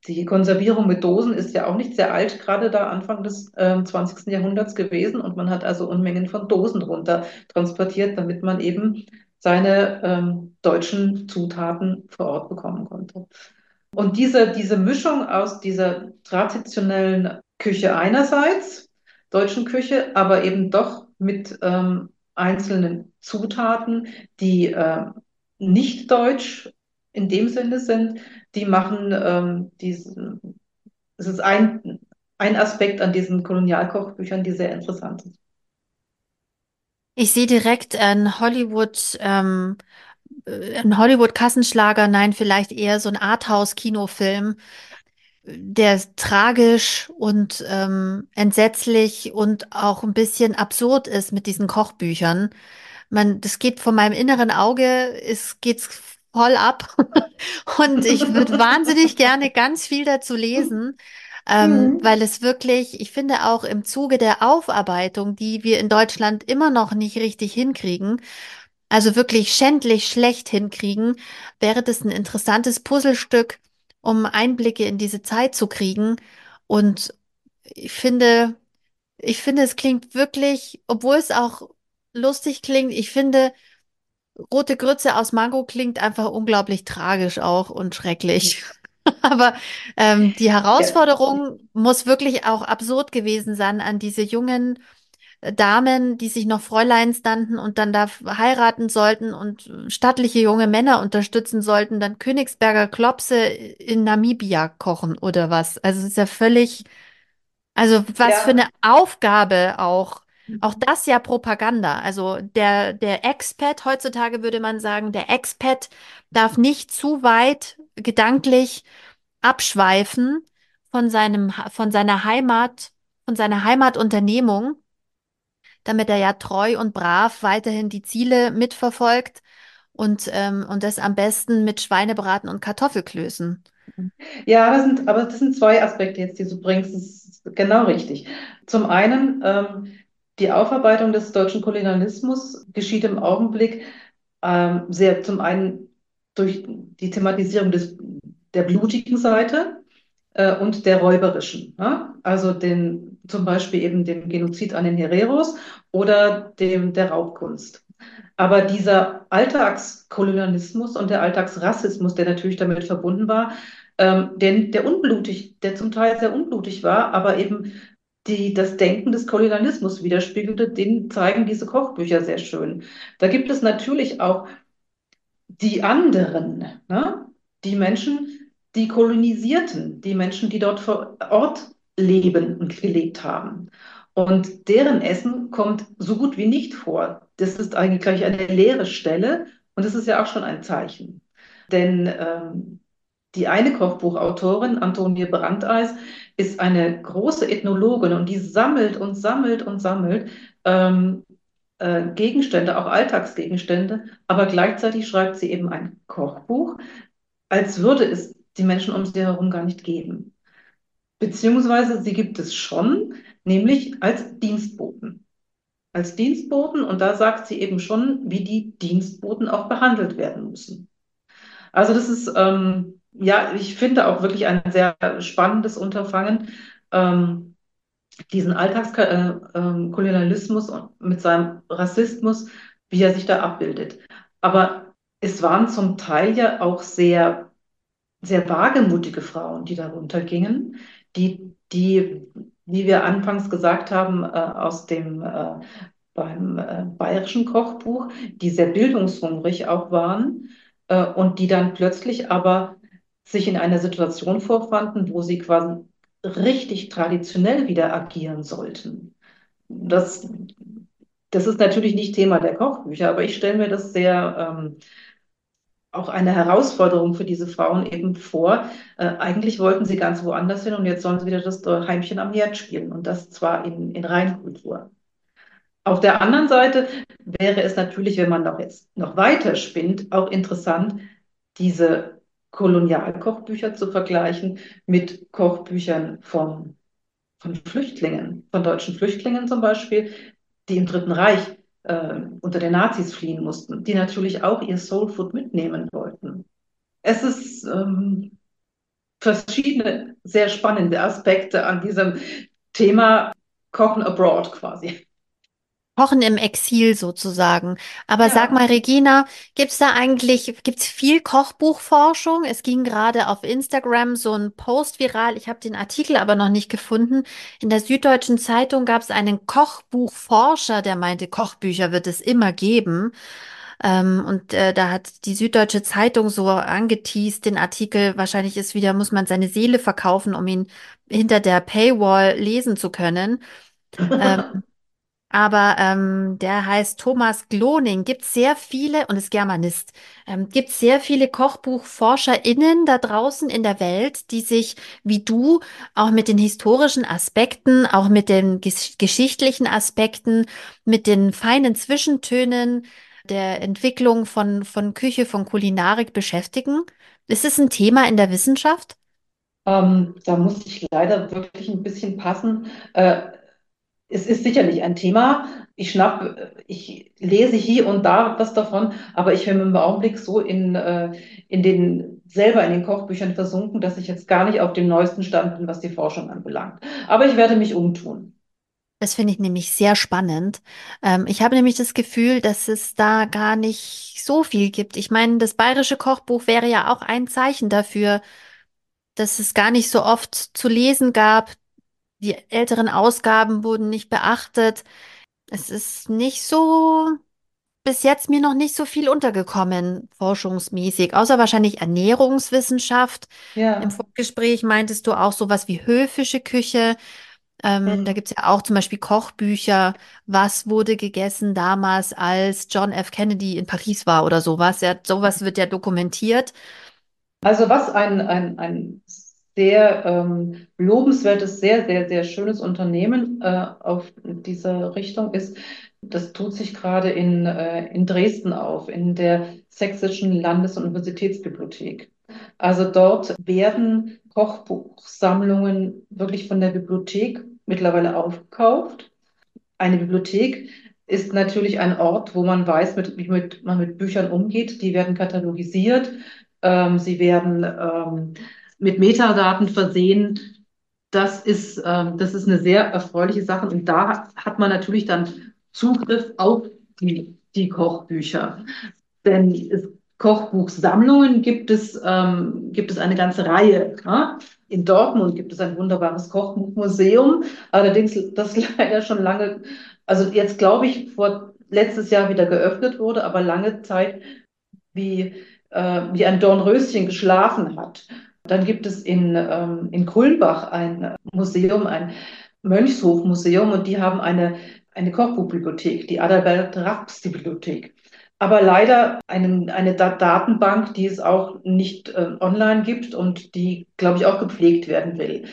die Konservierung mit Dosen ist ja auch nicht sehr alt, gerade da Anfang des äh, 20. Jahrhunderts gewesen. Und man hat also Unmengen von Dosen runter transportiert, damit man eben seine ähm, deutschen Zutaten vor Ort bekommen konnte. Und diese, diese Mischung aus dieser traditionellen Küche einerseits deutschen Küche, aber eben doch mit ähm, einzelnen Zutaten, die äh, nicht deutsch in dem Sinne sind, die machen ähm, diesen, es ist ein, ein Aspekt an diesen Kolonialkochbüchern, die sehr interessant sind. Ich sehe direkt ein Hollywood, ähm, ein Hollywood-Kassenschlager, nein, vielleicht eher so ein Arthouse-Kinofilm, der tragisch und ähm, entsetzlich und auch ein bisschen absurd ist mit diesen Kochbüchern. Man, das geht von meinem inneren Auge, es geht's voll ab und ich würde wahnsinnig gerne ganz viel dazu lesen. Ähm, mhm. weil es wirklich, ich finde auch im Zuge der Aufarbeitung, die wir in Deutschland immer noch nicht richtig hinkriegen, also wirklich schändlich schlecht hinkriegen, wäre das ein interessantes Puzzlestück, um Einblicke in diese Zeit zu kriegen. Und ich finde, ich finde, es klingt wirklich, obwohl es auch lustig klingt, ich finde, rote Grütze aus Mango klingt einfach unglaublich tragisch auch und schrecklich. Aber ähm, die Herausforderung ja. muss wirklich auch absurd gewesen sein an diese jungen Damen, die sich noch Fräuleins nannten und dann da heiraten sollten und stattliche junge Männer unterstützen sollten, dann Königsberger Klopse in Namibia kochen oder was. Also es ist ja völlig, also was für Ja. eine Aufgabe auch. Auch das ja Propaganda. Also der, der Expat, heutzutage würde man sagen, der Expat darf nicht zu weit gedanklich abschweifen von seinem, von seiner Heimat, von seiner Heimatunternehmung damit er ja treu und brav weiterhin die Ziele mitverfolgt und, ähm, und das am besten mit Schweinebraten und Kartoffelklößen. Ja, das sind, aber das sind zwei Aspekte jetzt, die du bringst. Das ist genau richtig. Zum einen, ähm, die Aufarbeitung des deutschen Kolonialismus geschieht im Augenblick ähm, sehr zum einen durch die Thematisierung des, der blutigen Seite äh, und der räuberischen. Ne? Also den, zum Beispiel eben dem Genozid an den Hereros oder dem, der Raubkunst. Aber dieser Alltagskolonialismus und der Alltagsrassismus, der natürlich damit verbunden war, ähm, den, der unblutig, der zum Teil sehr unblutig war, aber eben die, das Denken des Kolonialismus widerspiegelte, den zeigen diese Kochbücher sehr schön. Da gibt es natürlich auch die anderen, ne? Die Menschen, die Kolonisierten, die Menschen, die dort vor Ort leben und gelebt haben. Und deren Essen kommt so gut wie nicht vor. Das ist eigentlich gleich eine leere Stelle und das ist ja auch schon ein Zeichen. Denn ähm, die eine Kochbuchautorin, Antonie Brandeis, ist eine große Ethnologin und die sammelt und sammelt und sammelt ähm, äh, Gegenstände, auch Alltagsgegenstände, aber gleichzeitig schreibt sie eben ein Kochbuch, als würde es die Menschen um sie herum gar nicht geben. Beziehungsweise sie gibt es schon, nämlich als Dienstboten. Als Dienstboten und da sagt sie eben schon, wie die Dienstboten auch behandelt werden müssen. Also das ist, ähm, ja, ich finde auch wirklich ein sehr spannendes Unterfangen. Ähm, diesen Alltagskolonialismus äh, mit seinem Rassismus, wie er sich da abbildet. Aber es waren zum Teil ja auch sehr, sehr wagemutige Frauen, die darunter gingen, die, die, wie wir anfangs gesagt haben, äh, aus dem äh, beim äh, bayerischen Kochbuch, die sehr bildungshungrig auch waren äh, und die dann plötzlich aber sich in einer Situation vorfanden, wo sie quasi richtig traditionell wieder agieren sollten. Das, das ist natürlich nicht Thema der Kochbücher, aber ich stelle mir das sehr ähm, auch eine Herausforderung für diese Frauen eben vor. Äh, eigentlich wollten sie ganz woanders hin und jetzt sollen sie wieder das Heimchen am Herd spielen und das zwar in, in Reinkultur. Auf der anderen Seite wäre es natürlich, wenn man noch jetzt noch weiter spinnt, auch interessant, diese Kolonialkochbücher zu vergleichen mit Kochbüchern von, von Flüchtlingen, von deutschen Flüchtlingen zum Beispiel, die im Dritten Reich äh, unter den Nazis fliehen mussten, die natürlich auch ihr Soulfood mitnehmen wollten. Es ist ähm, verschiedene sehr spannende Aspekte an diesem Thema Kochen abroad quasi. Kochen im Exil sozusagen. Aber sag Ja. mal, Regina, gibt's da eigentlich, gibt's viel Kochbuchforschung? Es ging gerade auf Instagram so ein Post viral. Ich habe den Artikel aber noch nicht gefunden. In der Süddeutschen Zeitung gab es einen Kochbuchforscher, der meinte, Kochbücher wird es immer geben. Ähm, und äh, da hat die Süddeutsche Zeitung so angeteast, den Artikel, wahrscheinlich ist wieder, muss man seine Seele verkaufen, um ihn hinter der Paywall lesen zu können. Ähm, aber ähm, der heißt Thomas Gloning. Gibt sehr viele und ist Germanist. Ähm, gibt sehr viele KochbuchforscherInnen da draußen in der Welt, die sich wie du auch mit den historischen Aspekten, auch mit den ges geschichtlichen Aspekten, mit den feinen Zwischentönen der Entwicklung von von Küche, von Kulinarik beschäftigen. Ist es ein Thema in der Wissenschaft? Ähm, da muss ich leider wirklich ein bisschen passen. Äh, es ist sicherlich ein Thema. Ich schnapp, ich lese hier und da was davon, aber ich bin im Augenblick so in, äh, in den, selber in den Kochbüchern versunken, dass ich jetzt gar nicht auf dem neuesten Stand bin, was die Forschung anbelangt. Aber ich werde mich umtun. Das finde ich nämlich sehr spannend. Ähm, ich habe nämlich das Gefühl, dass es da gar nicht so viel gibt. Ich meine, das bayerische Kochbuch wäre ja auch ein Zeichen dafür, dass es gar nicht so oft zu lesen gab. Die älteren Ausgaben wurden nicht beachtet. Es ist nicht so, bis jetzt mir noch nicht so viel untergekommen, forschungsmäßig, außer wahrscheinlich Ernährungswissenschaft. Im Ja. Vorgespräch meintest du auch sowas wie höfische Küche. Ähm, da Mhm. gibt's ja auch zum Beispiel Kochbücher. Was wurde gegessen damals, als John F. Kennedy in Paris war oder sowas? Ja, sowas wird ja dokumentiert. Also was ein, ein, ein sehr ähm, lobenswertes, sehr, sehr, sehr schönes Unternehmen äh, auf dieser Richtung ist, das tut sich gerade in, äh, in Dresden auf, in der Sächsischen Landes- und Universitätsbibliothek. Also dort werden Kochbuchsammlungen wirklich von der Bibliothek mittlerweile aufgekauft. Eine Bibliothek ist natürlich ein Ort, wo man weiß, mit, wie mit, man mit Büchern umgeht. Die werden katalogisiert, ähm, sie werden ähm, mit Metadaten versehen. Das ist, ähm, das ist eine sehr erfreuliche Sache. Und da hat man natürlich dann Zugriff auf die, die Kochbücher. Denn es, Kochbuchsammlungen gibt es, ähm, gibt es eine ganze Reihe. Ja? In Dortmund gibt es ein wunderbares Kochbuchmuseum. Allerdings, das leider schon lange, also jetzt glaube ich, vor letztes Jahr wieder geöffnet wurde, aber lange Zeit wie, äh, wie ein Dornröschen geschlafen hat. Dann gibt es in, ähm, in Kulmbach ein Museum, ein Mönchshofmuseum und die haben eine, eine Kochbuchbibliothek, die Adalbert Raps Bibliothek. Aber leider einen, eine Da- Datenbank, die es auch nicht äh, online gibt und die, glaube ich, auch gepflegt werden will.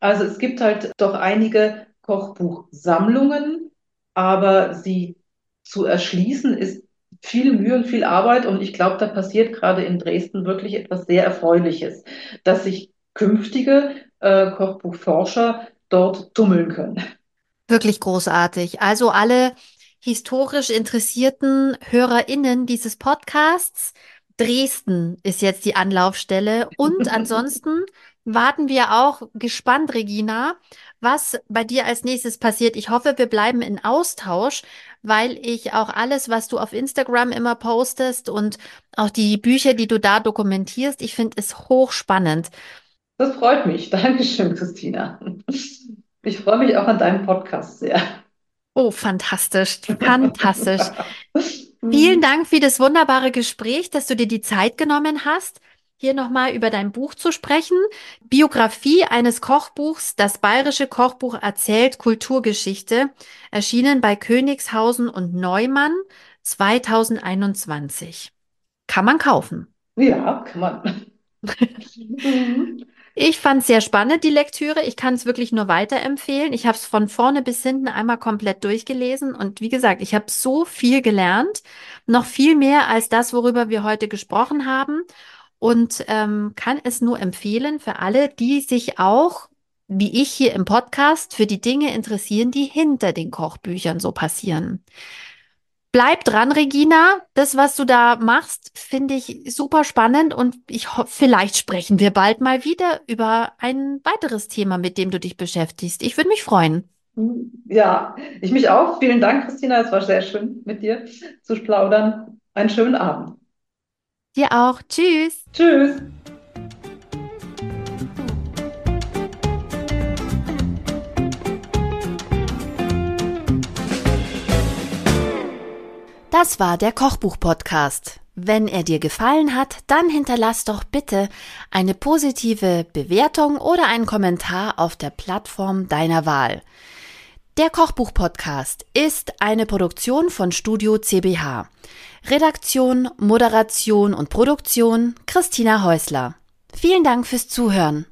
Also es gibt halt doch einige Kochbuchsammlungen, aber sie zu erschließen ist viel Mühe und viel Arbeit und ich glaube, da passiert gerade in Dresden wirklich etwas sehr Erfreuliches, dass sich künftige äh, Kochbuchforscher dort tummeln können. Wirklich großartig. Also alle historisch interessierten HörerInnen dieses Podcasts, Dresden ist jetzt die Anlaufstelle. Und ansonsten warten wir auch gespannt, Regina, was bei dir als nächstes passiert. Ich hoffe, wir bleiben in Austausch, weil ich auch alles, was du auf Instagram immer postest und auch die Bücher, die du da dokumentierst, ich finde es hochspannend. Das freut mich. Dankeschön, Christina. Ich freue mich auch an deinem Podcast sehr. Oh, fantastisch, fantastisch. Vielen Dank für das wunderbare Gespräch, dass du dir die Zeit genommen hast, hier nochmal über dein Buch zu sprechen. Biografie eines Kochbuchs, das Bayerische Kochbuch erzählt Kulturgeschichte, erschienen bei Königshausen und Neumann 2021. Kann man kaufen. Ja, kann man. Ich fand es sehr spannend, die Lektüre. Ich kann es wirklich nur weiterempfehlen. Ich habe es von vorne bis hinten einmal komplett durchgelesen und wie gesagt, ich habe so viel gelernt, noch viel mehr als das, worüber wir heute gesprochen haben und ähm, kann es nur empfehlen für alle, die sich auch, wie ich hier im Podcast, für die Dinge interessieren, die hinter den Kochbüchern so passieren. Bleib dran, Regina. Das, was du da machst, finde ich super spannend und ich hoffe, vielleicht sprechen wir bald mal wieder über ein weiteres Thema, mit dem du dich beschäftigst. Ich würde mich freuen. Ja, ich mich auch. Vielen Dank, Christina. Es war sehr schön, mit dir zu plaudern. Einen schönen Abend. Dir auch. Tschüss. Tschüss. Das war der Kochbuch-Podcast. Wenn er dir gefallen hat, dann hinterlass doch bitte eine positive Bewertung oder einen Kommentar auf der Plattform deiner Wahl. Der Kochbuch-Podcast ist eine Produktion von Studio CBH. Redaktion, Moderation und Produktion Christina Häusler. Vielen Dank fürs Zuhören.